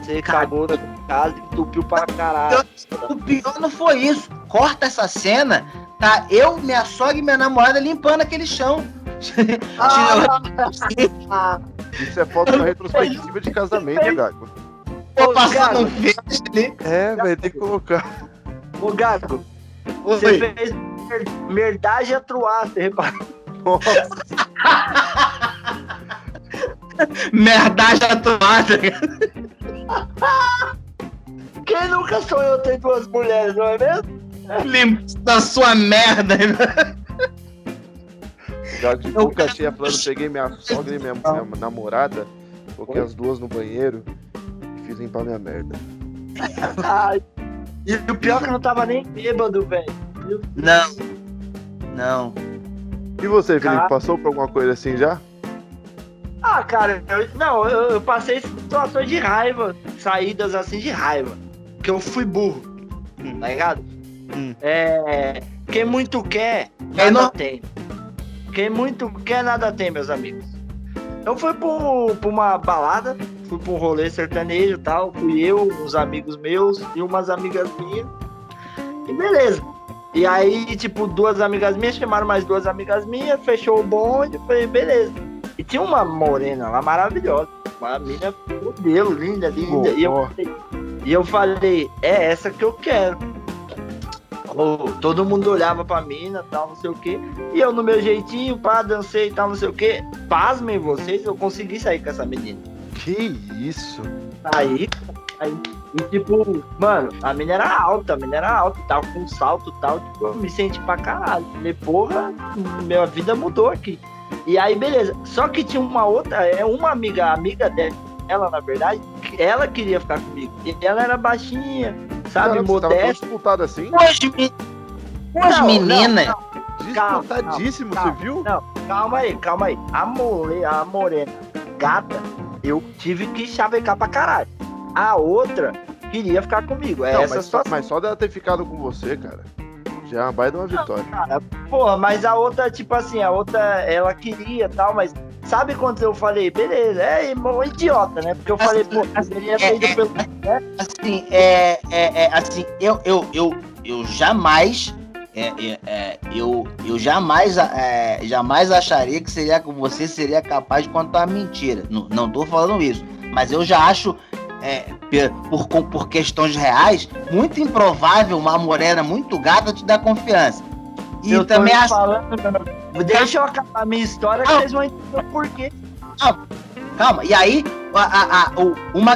[SPEAKER 4] Você cagou na casa entupiu pra caralho.
[SPEAKER 2] O pior não foi isso. Corta essa cena Tá eu, minha sogra e minha namorada limpando aquele chão.
[SPEAKER 3] Ah, Isso é foto da retrospectiva de casamento, Gago.
[SPEAKER 2] Vou passar no
[SPEAKER 3] ali. É, vai ter que colocar.
[SPEAKER 4] Ô, Gago, você fez merdagem a truar, você reparou? Nossa.
[SPEAKER 2] Merdagem atuada.
[SPEAKER 4] Quem nunca sonhou ter duas mulheres, não é mesmo?
[SPEAKER 2] Limpa da sua merda.
[SPEAKER 3] Já de nunca tinha plano, peguei minha sogra e minha, minha namorada, coloquei as duas no banheiro e fiz limpar minha merda.
[SPEAKER 4] Ai, e o pior é que eu não tava nem bêbado, velho.
[SPEAKER 2] Não. Não.
[SPEAKER 3] E você, Felipe, passou por alguma coisa assim já?
[SPEAKER 4] Ah, cara, eu, não, eu, eu passei situações de raiva, saídas assim de raiva. Que eu fui burro, tá ligado?
[SPEAKER 5] Hum.
[SPEAKER 4] É. Quem muito quer,
[SPEAKER 2] É,
[SPEAKER 4] nada
[SPEAKER 2] não-
[SPEAKER 4] tem. Quem muito quer, nada tem, meus amigos. Eu fui pra, um- pra uma balada, fui pra um rolê sertanejo e tal. Fui eu, uns amigos meus e umas amigas minhas. E beleza. E aí, tipo, duas amigas minhas chamaram mais duas amigas minhas, fechou o bonde, falei, beleza. E tinha uma morena lá maravilhosa, uma mina modelo, linda, linda. E eu, falei- e eu falei, é essa que eu quero. Oh, todo mundo olhava pra mina, tal, não sei o que. E eu no meu jeitinho, pá, dancei e tal, não sei o que. Pasmem vocês, eu consegui sair com essa menina.
[SPEAKER 3] Que isso?
[SPEAKER 4] Aí, aí, e tipo, mano, a mina era alta, a mina era alta, tava com um salto e tal, tipo, eu me senti pra caralho. Falei, porra, minha vida mudou aqui. E aí, beleza. Só que tinha uma outra, é uma amiga, amiga dela, ela, na verdade, ela queria ficar comigo. E ela era baixinha, sabe,
[SPEAKER 3] Caramba, você tava tão
[SPEAKER 4] modesta.
[SPEAKER 3] disputado assim?
[SPEAKER 2] As, me- as
[SPEAKER 4] Não,
[SPEAKER 2] meninas.
[SPEAKER 3] Disputadíssimo,
[SPEAKER 4] calma,
[SPEAKER 3] você viu?
[SPEAKER 4] Não, calma aí, calma aí. A, mole, a morena gata, eu tive que chavecar pra caralho. A outra queria ficar comigo. É
[SPEAKER 3] Não,
[SPEAKER 4] essa
[SPEAKER 3] mas, só,
[SPEAKER 4] situação.
[SPEAKER 3] mas só dela ter ficado com você, cara, já uma baita uma vitória.
[SPEAKER 4] Cara, porra, mas a outra, tipo assim, a outra, ela queria e tal, mas sabe quando eu falei, beleza, é irmão idiota, né? Porque eu falei, pô, poderia ter ido
[SPEAKER 2] é,
[SPEAKER 4] pelo.
[SPEAKER 2] Assim, é, é, é, assim, eu, eu, eu, eu jamais. é, é, é, eu, eu jamais, é, jamais acharia que seria que você seria capaz de contar mentira. Não, não tô falando isso. Mas eu já acho, é, por, por questões reais, muito improvável uma morena muito gata te dar confiança. E
[SPEAKER 4] eu
[SPEAKER 2] também acho.
[SPEAKER 4] falando, deixa eu acabar a minha história que vocês vão entender o porquê.
[SPEAKER 2] Calma, e aí a, a- a- o- uma,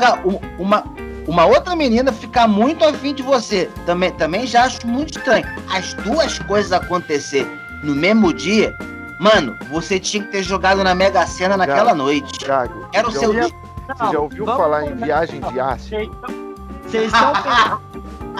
[SPEAKER 2] uma, uma outra menina ficar muito afim de você. Também, também já acho muito estranho. As duas coisas acontecer no mesmo dia, mano, você tinha que ter jogado na Mega Sena naquela
[SPEAKER 3] Cara,
[SPEAKER 2] noite.
[SPEAKER 3] Thiago,
[SPEAKER 2] Era o
[SPEAKER 3] já,
[SPEAKER 2] seu dia.
[SPEAKER 3] você já ouviu
[SPEAKER 4] vamos
[SPEAKER 3] falar em viagem de ácido?
[SPEAKER 4] Vocês estão- Vocês estão pensando.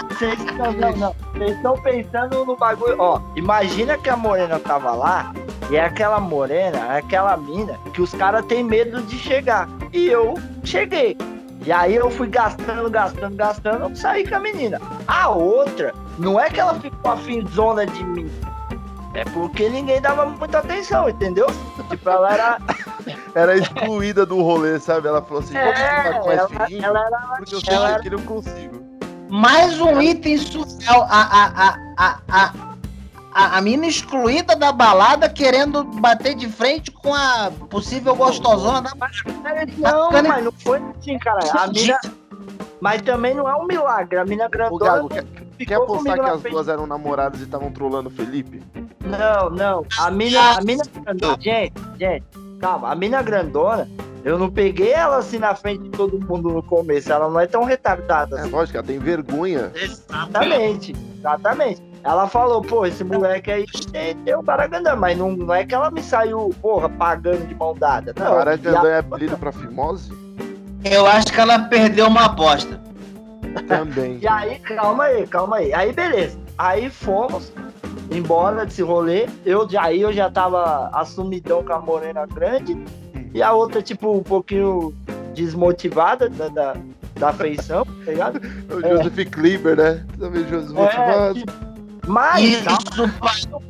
[SPEAKER 4] Vocês estão, não, não. Vocês estão pensando no bagulho. Ó, imagina que a morena tava lá e é aquela morena, é aquela mina que os caras têm medo de chegar. E eu cheguei. E aí eu fui gastando, gastando, gastando, saí com a menina. A outra, não é que ela ficou afinzona de mim. É porque ninguém dava muita atenção, entendeu? Tipo, ela era.
[SPEAKER 3] Era excluída do rolê, sabe? Ela falou assim, com mais
[SPEAKER 4] ela, ela era
[SPEAKER 3] porque eu sei
[SPEAKER 4] ela-
[SPEAKER 3] que eu não consigo.
[SPEAKER 2] Mais um item social. A, a, a, a, a, a, a mina excluída da balada querendo bater de frente com a possível gostosona da
[SPEAKER 4] Não,
[SPEAKER 2] Bacana.
[SPEAKER 4] mas não foi assim, cara. A mina. Mas também não é um milagre. A mina grandona
[SPEAKER 3] Gago, quer, quer apostar
[SPEAKER 4] comigo
[SPEAKER 3] que as
[SPEAKER 4] frente.
[SPEAKER 3] duas eram namoradas e estavam trolando o Felipe?
[SPEAKER 4] Não, não. A mina, a mina grandona. Gente, gente, calma. A mina grandona, eu não peguei ela assim na frente de todo mundo no começo. Ela não é tão retardada
[SPEAKER 3] É
[SPEAKER 4] assim.
[SPEAKER 3] lógico, ela tem vergonha.
[SPEAKER 4] Exatamente, exatamente. Ela falou, pô, esse moleque aí um Baragandã, mas não, não é que ela me saiu, porra, pagando de mão dada. Não.
[SPEAKER 3] Paragandã
[SPEAKER 4] E
[SPEAKER 3] é apelido pra fimose?
[SPEAKER 2] Eu acho que ela perdeu uma aposta.
[SPEAKER 3] Também.
[SPEAKER 4] E aí, calma aí, calma aí. Aí, beleza. Aí fomos embora desse rolê. Eu, aí eu já tava assumidão com a morena grande. E a outra, tipo, um pouquinho desmotivada da, da, da feição, tá ligado?
[SPEAKER 3] O Joseph Kleber, né? Também Joseph
[SPEAKER 4] É,
[SPEAKER 3] motivado.
[SPEAKER 4] tipo, mas,
[SPEAKER 2] Isso,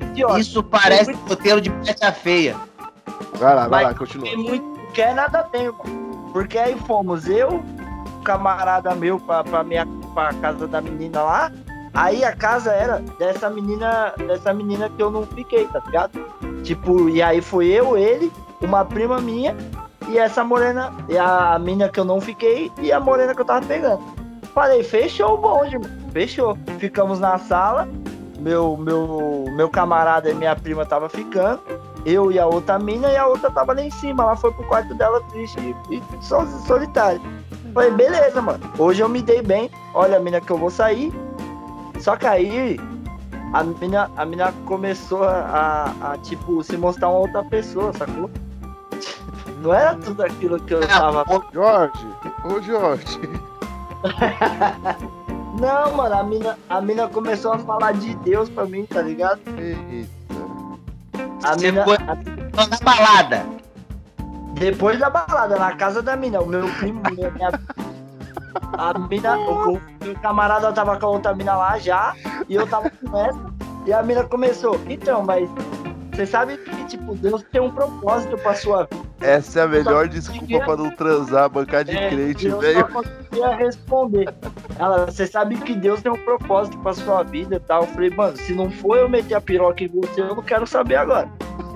[SPEAKER 4] idiota.
[SPEAKER 2] isso parece roteiro de peça feia.
[SPEAKER 3] Vai lá, vai
[SPEAKER 4] Mas
[SPEAKER 3] lá, continua.
[SPEAKER 4] Quem muito quer, nada tem, irmão. Porque aí fomos eu, um camarada meu pra, pra, minha, pra casa da menina lá. Aí a casa era dessa menina, dessa menina que eu não fiquei, tá ligado? Tipo, e aí foi eu, ele, uma prima minha e essa morena, e a menina que eu não fiquei e a morena que eu tava pegando. Falei, fechou o bonde. Fechou. Ficamos na sala. Meu, meu, meu camarada e minha prima tava ficando eu e a outra mina, e a outra tava lá em cima. Ela foi pro quarto dela triste e, e so- solitária. Falei, beleza, mano. Hoje eu me dei bem. Olha a mina que eu vou sair. Só que aí a mina, a mina começou a, a, a, tipo, se mostrar uma outra pessoa, sacou? Não era tudo aquilo que eu tava.
[SPEAKER 3] Jorge, ô Jorge.
[SPEAKER 4] Não, mano, a mina, a mina começou a falar de Deus pra mim, tá ligado?
[SPEAKER 3] Eita.
[SPEAKER 4] A
[SPEAKER 2] Você
[SPEAKER 4] mina,
[SPEAKER 2] foi-
[SPEAKER 4] a-
[SPEAKER 2] Na balada.
[SPEAKER 4] depois da balada, na casa da mina, o meu primo, minha, minha- a mina, o, o meu camarada tava com a outra mina lá já, e eu tava com essa, e a mina começou, então, mas você sabe que, tipo, Deus tem um propósito pra sua vida.
[SPEAKER 3] Essa é a melhor desculpa pra não transar, bancar de
[SPEAKER 4] É,
[SPEAKER 3] crente,
[SPEAKER 4] eu
[SPEAKER 3] velho.
[SPEAKER 4] só conseguia responder. Ela, você sabe que Deus tem um propósito pra sua vida e tal. Eu falei, mano, se não for eu meter a piroca em você, eu não quero saber agora.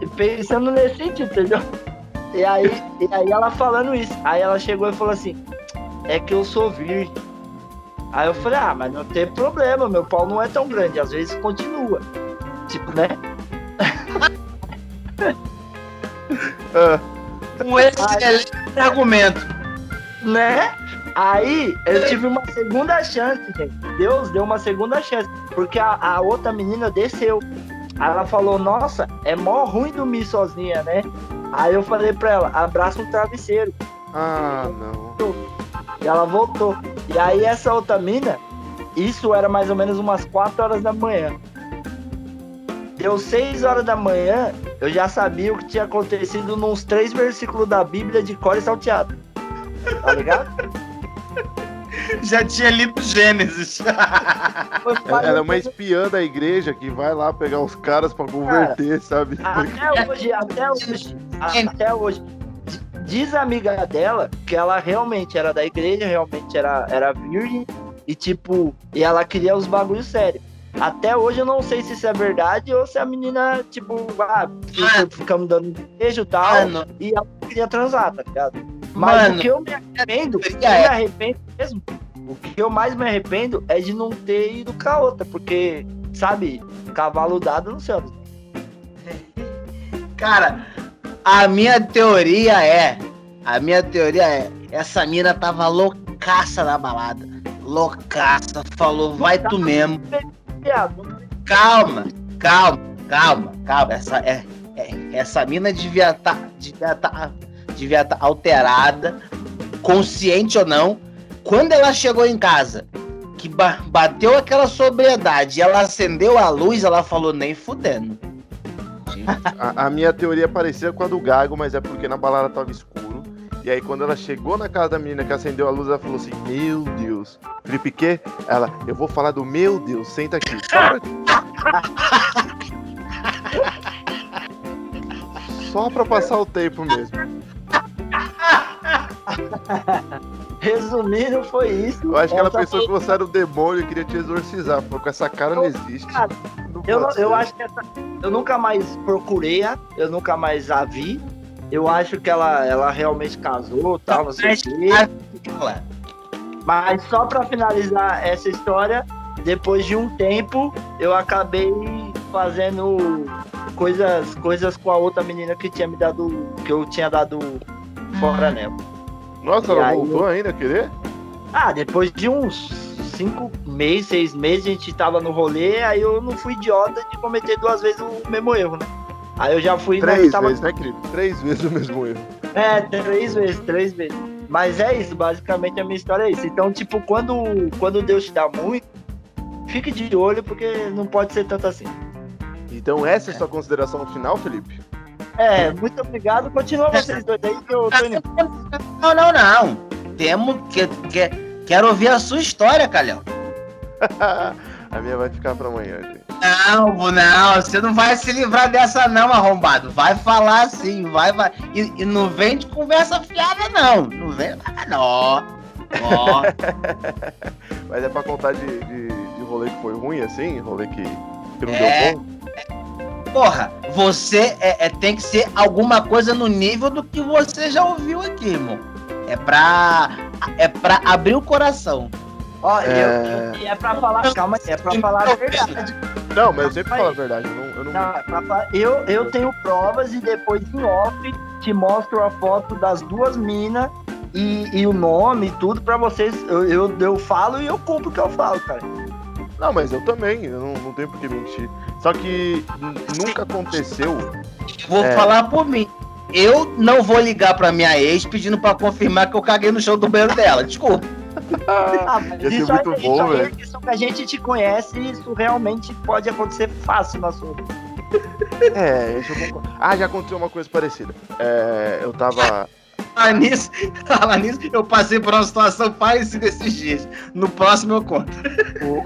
[SPEAKER 4] E pensando nesse sentido, entendeu? E aí, e aí ela falando isso. Aí ela chegou e falou assim, é que eu sou virgem. Aí eu falei, ah, mas não tem problema, meu pau não é tão grande, às vezes continua. Tipo, né?
[SPEAKER 3] Ah,
[SPEAKER 2] Com esse argumento.
[SPEAKER 4] né? Aí eu tive uma segunda chance, gente. Deus deu uma segunda chance. Porque a, a outra menina desceu. Aí ela falou, nossa, é mó ruim dormir sozinha, né? Aí eu falei pra ela, abraça um travesseiro.
[SPEAKER 3] ah, não.
[SPEAKER 4] E ela voltou. E aí essa outra mina, isso era mais ou menos umas 4 horas da manhã. Deu 6 horas da manhã, eu já sabia o que tinha acontecido nos três versículos da Bíblia de cor e salteado. Tá ligado?
[SPEAKER 2] Já tinha lido Gênesis.
[SPEAKER 4] Foi
[SPEAKER 3] Ela é uma espiã da igreja que vai lá pegar os caras pra converter, sabe?
[SPEAKER 4] Até hoje, até hoje, até hoje. Diz a amiga dela que ela realmente era da igreja, realmente era, era virgem, e tipo, e ela queria os bagulhos sérios. Até hoje eu não sei se isso é verdade ou se a menina, tipo, ah, fica- ficamos dando beijo e tal,
[SPEAKER 2] Mano,
[SPEAKER 4] e ela queria transar, tá ligado? Mas
[SPEAKER 2] Mano,
[SPEAKER 4] o que eu me arrependo, que eu
[SPEAKER 2] é.
[SPEAKER 4] me arrependo mesmo, o que eu mais me arrependo é de não ter ido com a outra, porque, sabe, cavalo dado no céu.
[SPEAKER 2] cara, a minha teoria é. A minha teoria é. Essa mina tava loucaça na balada. Loucaça. Falou, vai tu mesmo.
[SPEAKER 4] Viado,
[SPEAKER 2] Calma, calma, calma, calma. Essa, é, é- essa mina devia estar devia tá, devia tá alterada, consciente ou não. Quando ela chegou em casa, que ba- bateu aquela sobriedade e ela acendeu a luz, ela falou, nem fudendo.
[SPEAKER 3] A, a minha teoria parecia com a do Gago, mas é porque na balada tava escuro. E aí quando ela chegou na casa da menina que acendeu a luz, ela falou assim, meu Deus. Felipe, quê? Ela, eu vou falar do meu Deus, senta aqui. Só pra... Passar o tempo mesmo.
[SPEAKER 4] Resumindo, foi isso.
[SPEAKER 3] Eu acho que ela pensou que você era um demônio e queria te exorcizar. Falou, com essa cara não existe. Não
[SPEAKER 4] Eu, eu acho que essa, eu nunca mais procurei a, eu nunca mais a vi. Eu acho que ela, ela realmente casou, tal, não sei o quê.
[SPEAKER 2] Ela,
[SPEAKER 4] Mas só pra finalizar essa história, depois de um tempo, eu acabei fazendo coisas, coisas com a outra menina que tinha me dado, que eu tinha dado fora nela.
[SPEAKER 3] Nossa,
[SPEAKER 4] E
[SPEAKER 3] ela
[SPEAKER 4] aí
[SPEAKER 3] voltou ainda a querer?
[SPEAKER 4] Ah, depois de uns cinco meses, seis meses, a gente tava no rolê, aí eu não fui idiota de cometer duas vezes o mesmo erro, né? Aí eu já fui.
[SPEAKER 3] Três
[SPEAKER 4] tava...
[SPEAKER 3] vezes, né, querido? Três vezes o mesmo erro.
[SPEAKER 4] É, três vezes, três vezes. Mas é isso, basicamente a minha história é isso. Então, tipo, quando, quando Deus te dá muito, fique de olho, porque não pode ser tanto assim.
[SPEAKER 3] Então essa é a sua consideração final, Felipe?
[SPEAKER 4] É, muito obrigado. Continua vocês dois aí que eu tô indo.
[SPEAKER 2] Não, não, não. Temos que, que quero ouvir a sua história, Calhão.
[SPEAKER 3] a minha vai ficar pra amanhã, gente.
[SPEAKER 2] Não, não, você não vai se livrar dessa não, arrombado. Vai falar assim, vai, vai. E, e não vem de conversa fiada, não. Não vem, ah, não. Ó,
[SPEAKER 3] Mas é pra contar de, de, de rolê que foi ruim, assim? Rolê que, que não
[SPEAKER 2] É.
[SPEAKER 3] deu bom?
[SPEAKER 2] porra, você é, é- tem que ser alguma coisa no nível do que você já ouviu aqui, irmão. É pra, é pra abrir o coração.
[SPEAKER 4] Ó,
[SPEAKER 3] É.
[SPEAKER 4] eu, e é pra falar, calma, é pra falar a verdade.
[SPEAKER 3] Não, mas eu sempre falo a verdade. Eu não, eu não...
[SPEAKER 4] Não, eu, eu tenho provas e depois em off te mostro a foto das duas minas e, e o nome e tudo pra vocês. Eu, eu, eu falo e eu cumpro o que eu falo, cara.
[SPEAKER 3] Não, mas eu também. Eu não, não tenho por que mentir. Só que nunca aconteceu.
[SPEAKER 2] Vou
[SPEAKER 3] É.
[SPEAKER 2] falar por mim. Eu não vou ligar pra minha ex pedindo pra confirmar que eu caguei no chão do banheiro dela. Desculpa.
[SPEAKER 4] Ah, mas
[SPEAKER 3] Ia ser muito bom,
[SPEAKER 4] é
[SPEAKER 3] velho.
[SPEAKER 4] questão que a gente te conhece e isso realmente pode acontecer fácil na sua vida.
[SPEAKER 3] É, isso eu concordo. Ah, já aconteceu uma coisa parecida. É, eu tava.
[SPEAKER 2] Falar nisso, falar nisso, eu passei por uma situação parecida esses dias. No próximo eu conto.
[SPEAKER 3] o-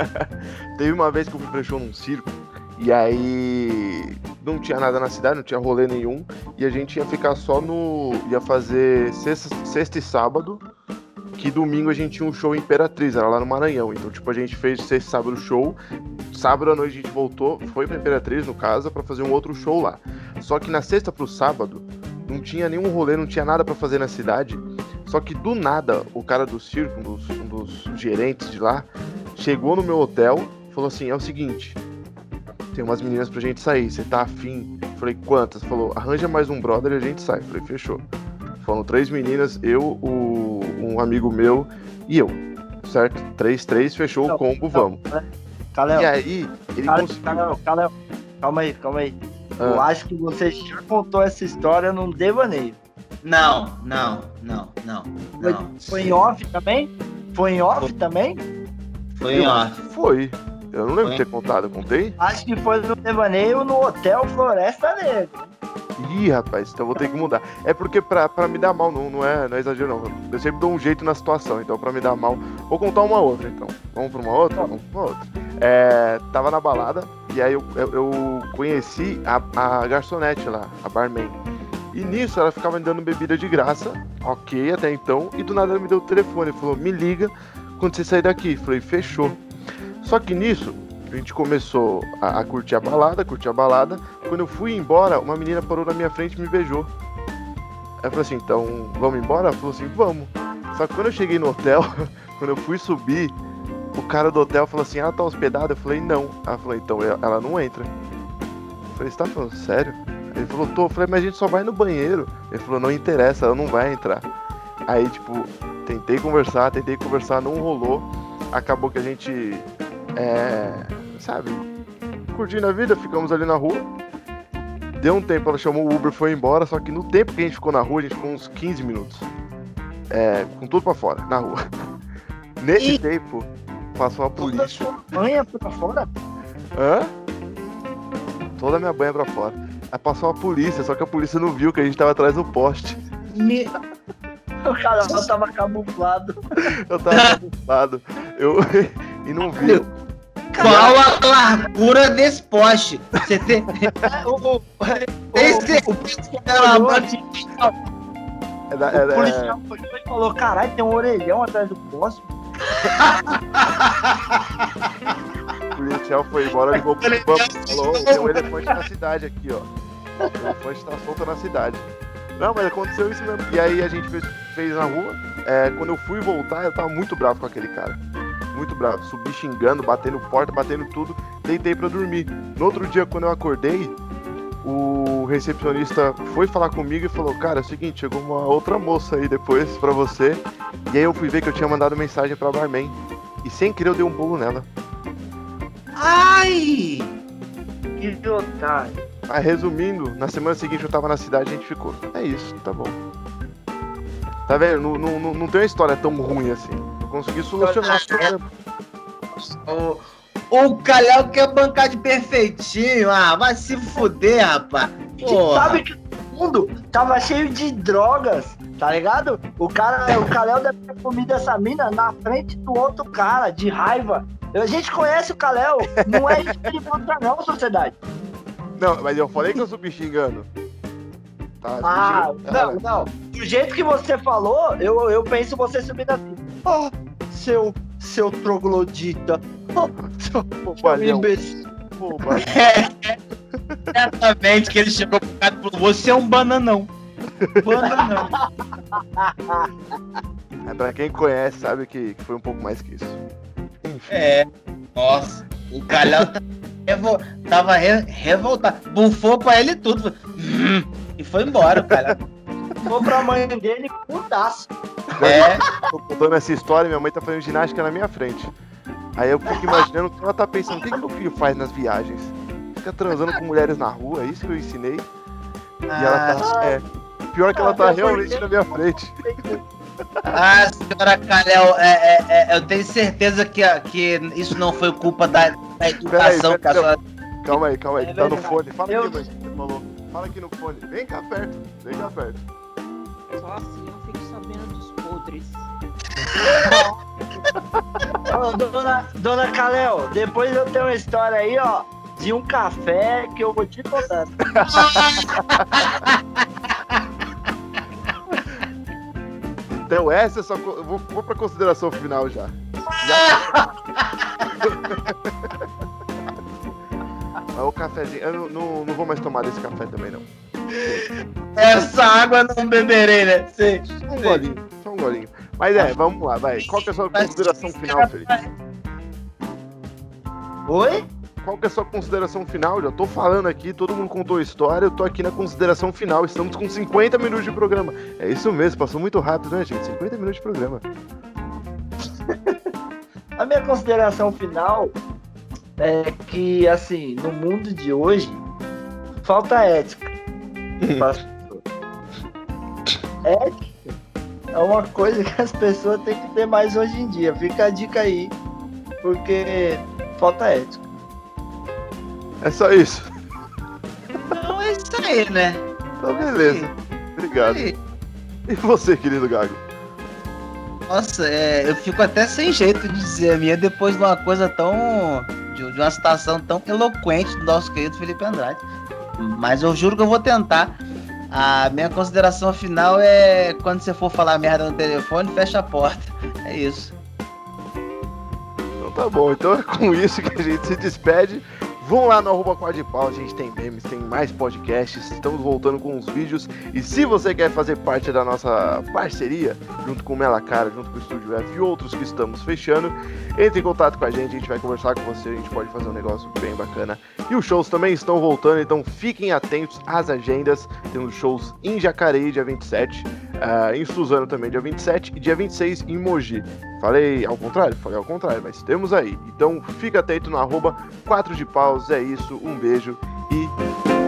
[SPEAKER 3] Teve uma vez que eu fui pra show num circo. E aí não tinha nada na cidade, não tinha rolê nenhum. E a gente ia ficar só no. ia fazer sexta, sexta e sábado. Que domingo a gente tinha um show em Imperatriz, era lá no Maranhão. Então, tipo, a gente fez sexta sábado show. Sábado à noite a gente voltou, foi pra Imperatriz, no caso, pra fazer um outro show lá. Só que na sexta pro sábado, não tinha nenhum rolê, não tinha nada pra fazer na cidade. Só que do nada, o cara do circo, um dos, um dos gerentes de lá, chegou no meu hotel falou assim: é o seguinte, tem umas meninas pra gente sair, você tá afim? Falei, quantas? Falou, arranja mais um brother e a gente sai. Falei, fechou. Foram três meninas, eu, o, um amigo meu e eu. Certo? Três, três, fechou o combo, vamos.
[SPEAKER 4] Calel,
[SPEAKER 3] E aí, ele conseguiu.
[SPEAKER 4] Calma aí, calma aí. Eu
[SPEAKER 3] Ah,
[SPEAKER 4] acho que você já contou essa história num devaneio.
[SPEAKER 2] Não, não, não, não,
[SPEAKER 4] Foi,
[SPEAKER 2] não.
[SPEAKER 4] foi em off também? Foi em off também?
[SPEAKER 2] Foi em off.
[SPEAKER 3] foi. Eu não lembro
[SPEAKER 2] Foi.
[SPEAKER 3] de ter contado, eu contei?
[SPEAKER 4] Acho que foi no devaneio no Hotel Floresta Negra.
[SPEAKER 3] Ih, rapaz, então vou ter que mudar. É porque pra, pra me dar mal, não, não, é, não é exagero, não. Eu sempre dou um jeito na situação, então pra me dar mal. Vou contar uma outra, então. Vamos pra uma outra? Vamos pra uma outra. É, tava na balada, e aí eu, eu, eu conheci a, a garçonete lá, a barman. E nisso ela ficava me dando bebida de graça, ok, até então. E do nada ela me deu o telefone, falou: me liga quando você sair daqui. Falei: fechou. Só que nisso, a gente começou a, a curtir a balada, curtir a balada. Quando eu fui embora, uma menina parou na minha frente e me beijou. Aí eu falei assim, então vamos embora? Ela falou assim, vamos. Só que quando eu cheguei no hotel, quando eu fui subir, o cara do hotel falou assim, ela tá hospedada? Eu falei, não. Ela falou, então ela- ela não entra. Eu falei, você tá falando sério? Ele falou, tô. Eu falei, mas a gente só vai no banheiro. Ele falou, não interessa, ela não vai entrar. Aí, tipo, tentei conversar, tentei conversar, não rolou. Acabou que a gente, é, sabe, curtindo a vida, ficamos ali na rua. Deu um tempo, ela chamou o Uber, foi embora, só que no tempo que a gente ficou na rua, a gente ficou uns 15 minutos. É, com tudo pra fora, na rua. Nesse
[SPEAKER 2] Ih.
[SPEAKER 3] tempo, passou a
[SPEAKER 4] Toda
[SPEAKER 3] polícia.
[SPEAKER 4] sua manha pra fora.
[SPEAKER 3] Hã? Toda a minha banha pra fora. Aí passou a polícia, só que a polícia não viu que a gente tava atrás do poste.
[SPEAKER 2] Me-
[SPEAKER 4] O cara tava camuflado.
[SPEAKER 3] Eu tava camuflado. Eu. e não viu.
[SPEAKER 2] Qual a largura desse poste? Você tem,
[SPEAKER 4] O, o,
[SPEAKER 2] tem
[SPEAKER 4] o- olhou
[SPEAKER 2] banda
[SPEAKER 3] É da-
[SPEAKER 4] o
[SPEAKER 3] é da-
[SPEAKER 4] policial foi e falou, caralho, tem um orelhão atrás do poste.
[SPEAKER 3] O policial foi embora, ligou pro banco falou, "Ô, tem um elefante na cidade aqui, ó. O elefante tá solto na cidade. Não, mas aconteceu isso mesmo. E aí a gente fez, fez na rua. É, quando eu fui voltar, eu tava muito bravo com aquele cara. Muito bravo. Subi xingando, batendo porta, batendo tudo. Deitei pra dormir. No outro dia, quando eu acordei, o recepcionista foi falar comigo e falou: Cara, é o seguinte, chegou uma outra moça aí depois pra você. E aí eu fui ver que eu tinha mandado mensagem pra barman. E sem querer eu dei um pulo nela.
[SPEAKER 2] Ai!
[SPEAKER 4] Que otário.
[SPEAKER 3] Mas resumindo, na semana seguinte eu tava na cidade e a gente ficou. É isso, tá bom. Tá vendo? Não, não- não tem uma história tão ruim assim. Eu consegui solucionar o.
[SPEAKER 2] O, o Calhau quer bancar de perfeitinho. Ah, vai se fuder, rapaz.
[SPEAKER 4] Sabe que o mundo tava cheio de drogas, tá ligado? O cara, o Kalel deve ter comido essa mina na frente do outro cara, de raiva. A gente conhece o Kalel, não é isso que ele mostra não, sociedade.
[SPEAKER 3] Não, mas eu falei que eu subi xingando. Tá,
[SPEAKER 4] Ah, não, não. Do jeito que você falou, eu, eu penso você subindo assim. Oh, seu, seu troglodita. Oh, seu,
[SPEAKER 3] Bobalhão,
[SPEAKER 4] imbecil.
[SPEAKER 3] bobalhão.
[SPEAKER 2] Exatamente, que ele chegou pro cara e falou: Você é um bananão. Bananão.
[SPEAKER 3] É, pra quem conhece, sabe que, que foi um pouco mais que isso. Enfim.
[SPEAKER 2] É. Nossa, o Calhau tá revo- tava re- revoltado. Bufou pra ele tudo. Hum, E foi embora, o Calhau.
[SPEAKER 4] Vou pra mãe dele, putaço.
[SPEAKER 2] É.
[SPEAKER 3] Tô contando essa história, minha mãe tá fazendo ginástica na minha frente. Aí eu fico imaginando o que ela tá pensando, o que, que meu filho faz nas viagens? Fica transando com mulheres na rua, é isso que eu ensinei. E ela tá. É. Pior que ela tá
[SPEAKER 4] Ah,
[SPEAKER 3] realmente na minha frente.
[SPEAKER 2] Ah, senhora Calhau, é, é, é, eu tenho certeza que, que isso não foi culpa da, da educação que a senhora.
[SPEAKER 3] Calma aí, calma aí, que
[SPEAKER 4] É
[SPEAKER 3] tá no fone. Fala aqui, mãe. Fala aqui no fone. Vem cá perto, vem cá perto.
[SPEAKER 5] Só assim
[SPEAKER 4] Ô, dona, dona Kalel, depois eu tenho uma história aí, ó, de um café que eu vou te contar.
[SPEAKER 3] Então essa é só. co- eu Vou, vou pra consideração final já. Ah, o cafezinho. Eu não, não, não vou mais tomar desse café também, não.
[SPEAKER 2] Essa água não beberei, né? Sei.
[SPEAKER 3] Só um golinho, só um golinho. Mas é, vamos lá, vai. Qual que é a sua consideração final, Felipe?
[SPEAKER 4] Oi?
[SPEAKER 3] Qual que é a sua consideração final? Já tô falando aqui, todo mundo contou a história, eu tô aqui na consideração final. Estamos com 50 minutos de programa. É isso mesmo, passou muito rápido, né, gente? 50 minutos de programa.
[SPEAKER 4] A minha consideração final é que, assim, no mundo de hoje, falta ética. Ética uma coisa que as pessoas têm que ter mais hoje em dia. Fica a dica aí, porque falta ética.
[SPEAKER 3] É só isso.
[SPEAKER 2] Então é isso aí, né?
[SPEAKER 3] Então, beleza. Obrigado.
[SPEAKER 2] Aí.
[SPEAKER 3] E você, querido Gago?
[SPEAKER 2] Nossa, é, eu fico até sem jeito de dizer a minha depois de uma coisa tão. de, de uma citação tão eloquente do nosso querido Felipe Andrade. Mas eu juro que eu vou tentar. A minha consideração final é quando você for falar merda no telefone, fecha a porta. É isso.
[SPEAKER 3] Então tá bom, então é com isso que a gente se despede. Vão lá no arroba Quadripau, a gente tem memes, tem mais podcasts, estamos voltando com os vídeos. E se você quer fazer parte da nossa parceria, junto com o Mela Cara, junto com o Estúdio F e outros que estamos fechando, entre em contato com a gente, a gente vai conversar com você, a gente pode fazer um negócio bem bacana. E os shows também estão voltando, então fiquem atentos às agendas. Temos shows em Jacareí, dia 27, ah, em Suzano também, dia 27, e dia 26 em Mogi. Falei ao contrário? Falei ao contrário, mas temos aí. Então fica atento no arroba 4 de paus, é isso, um beijo e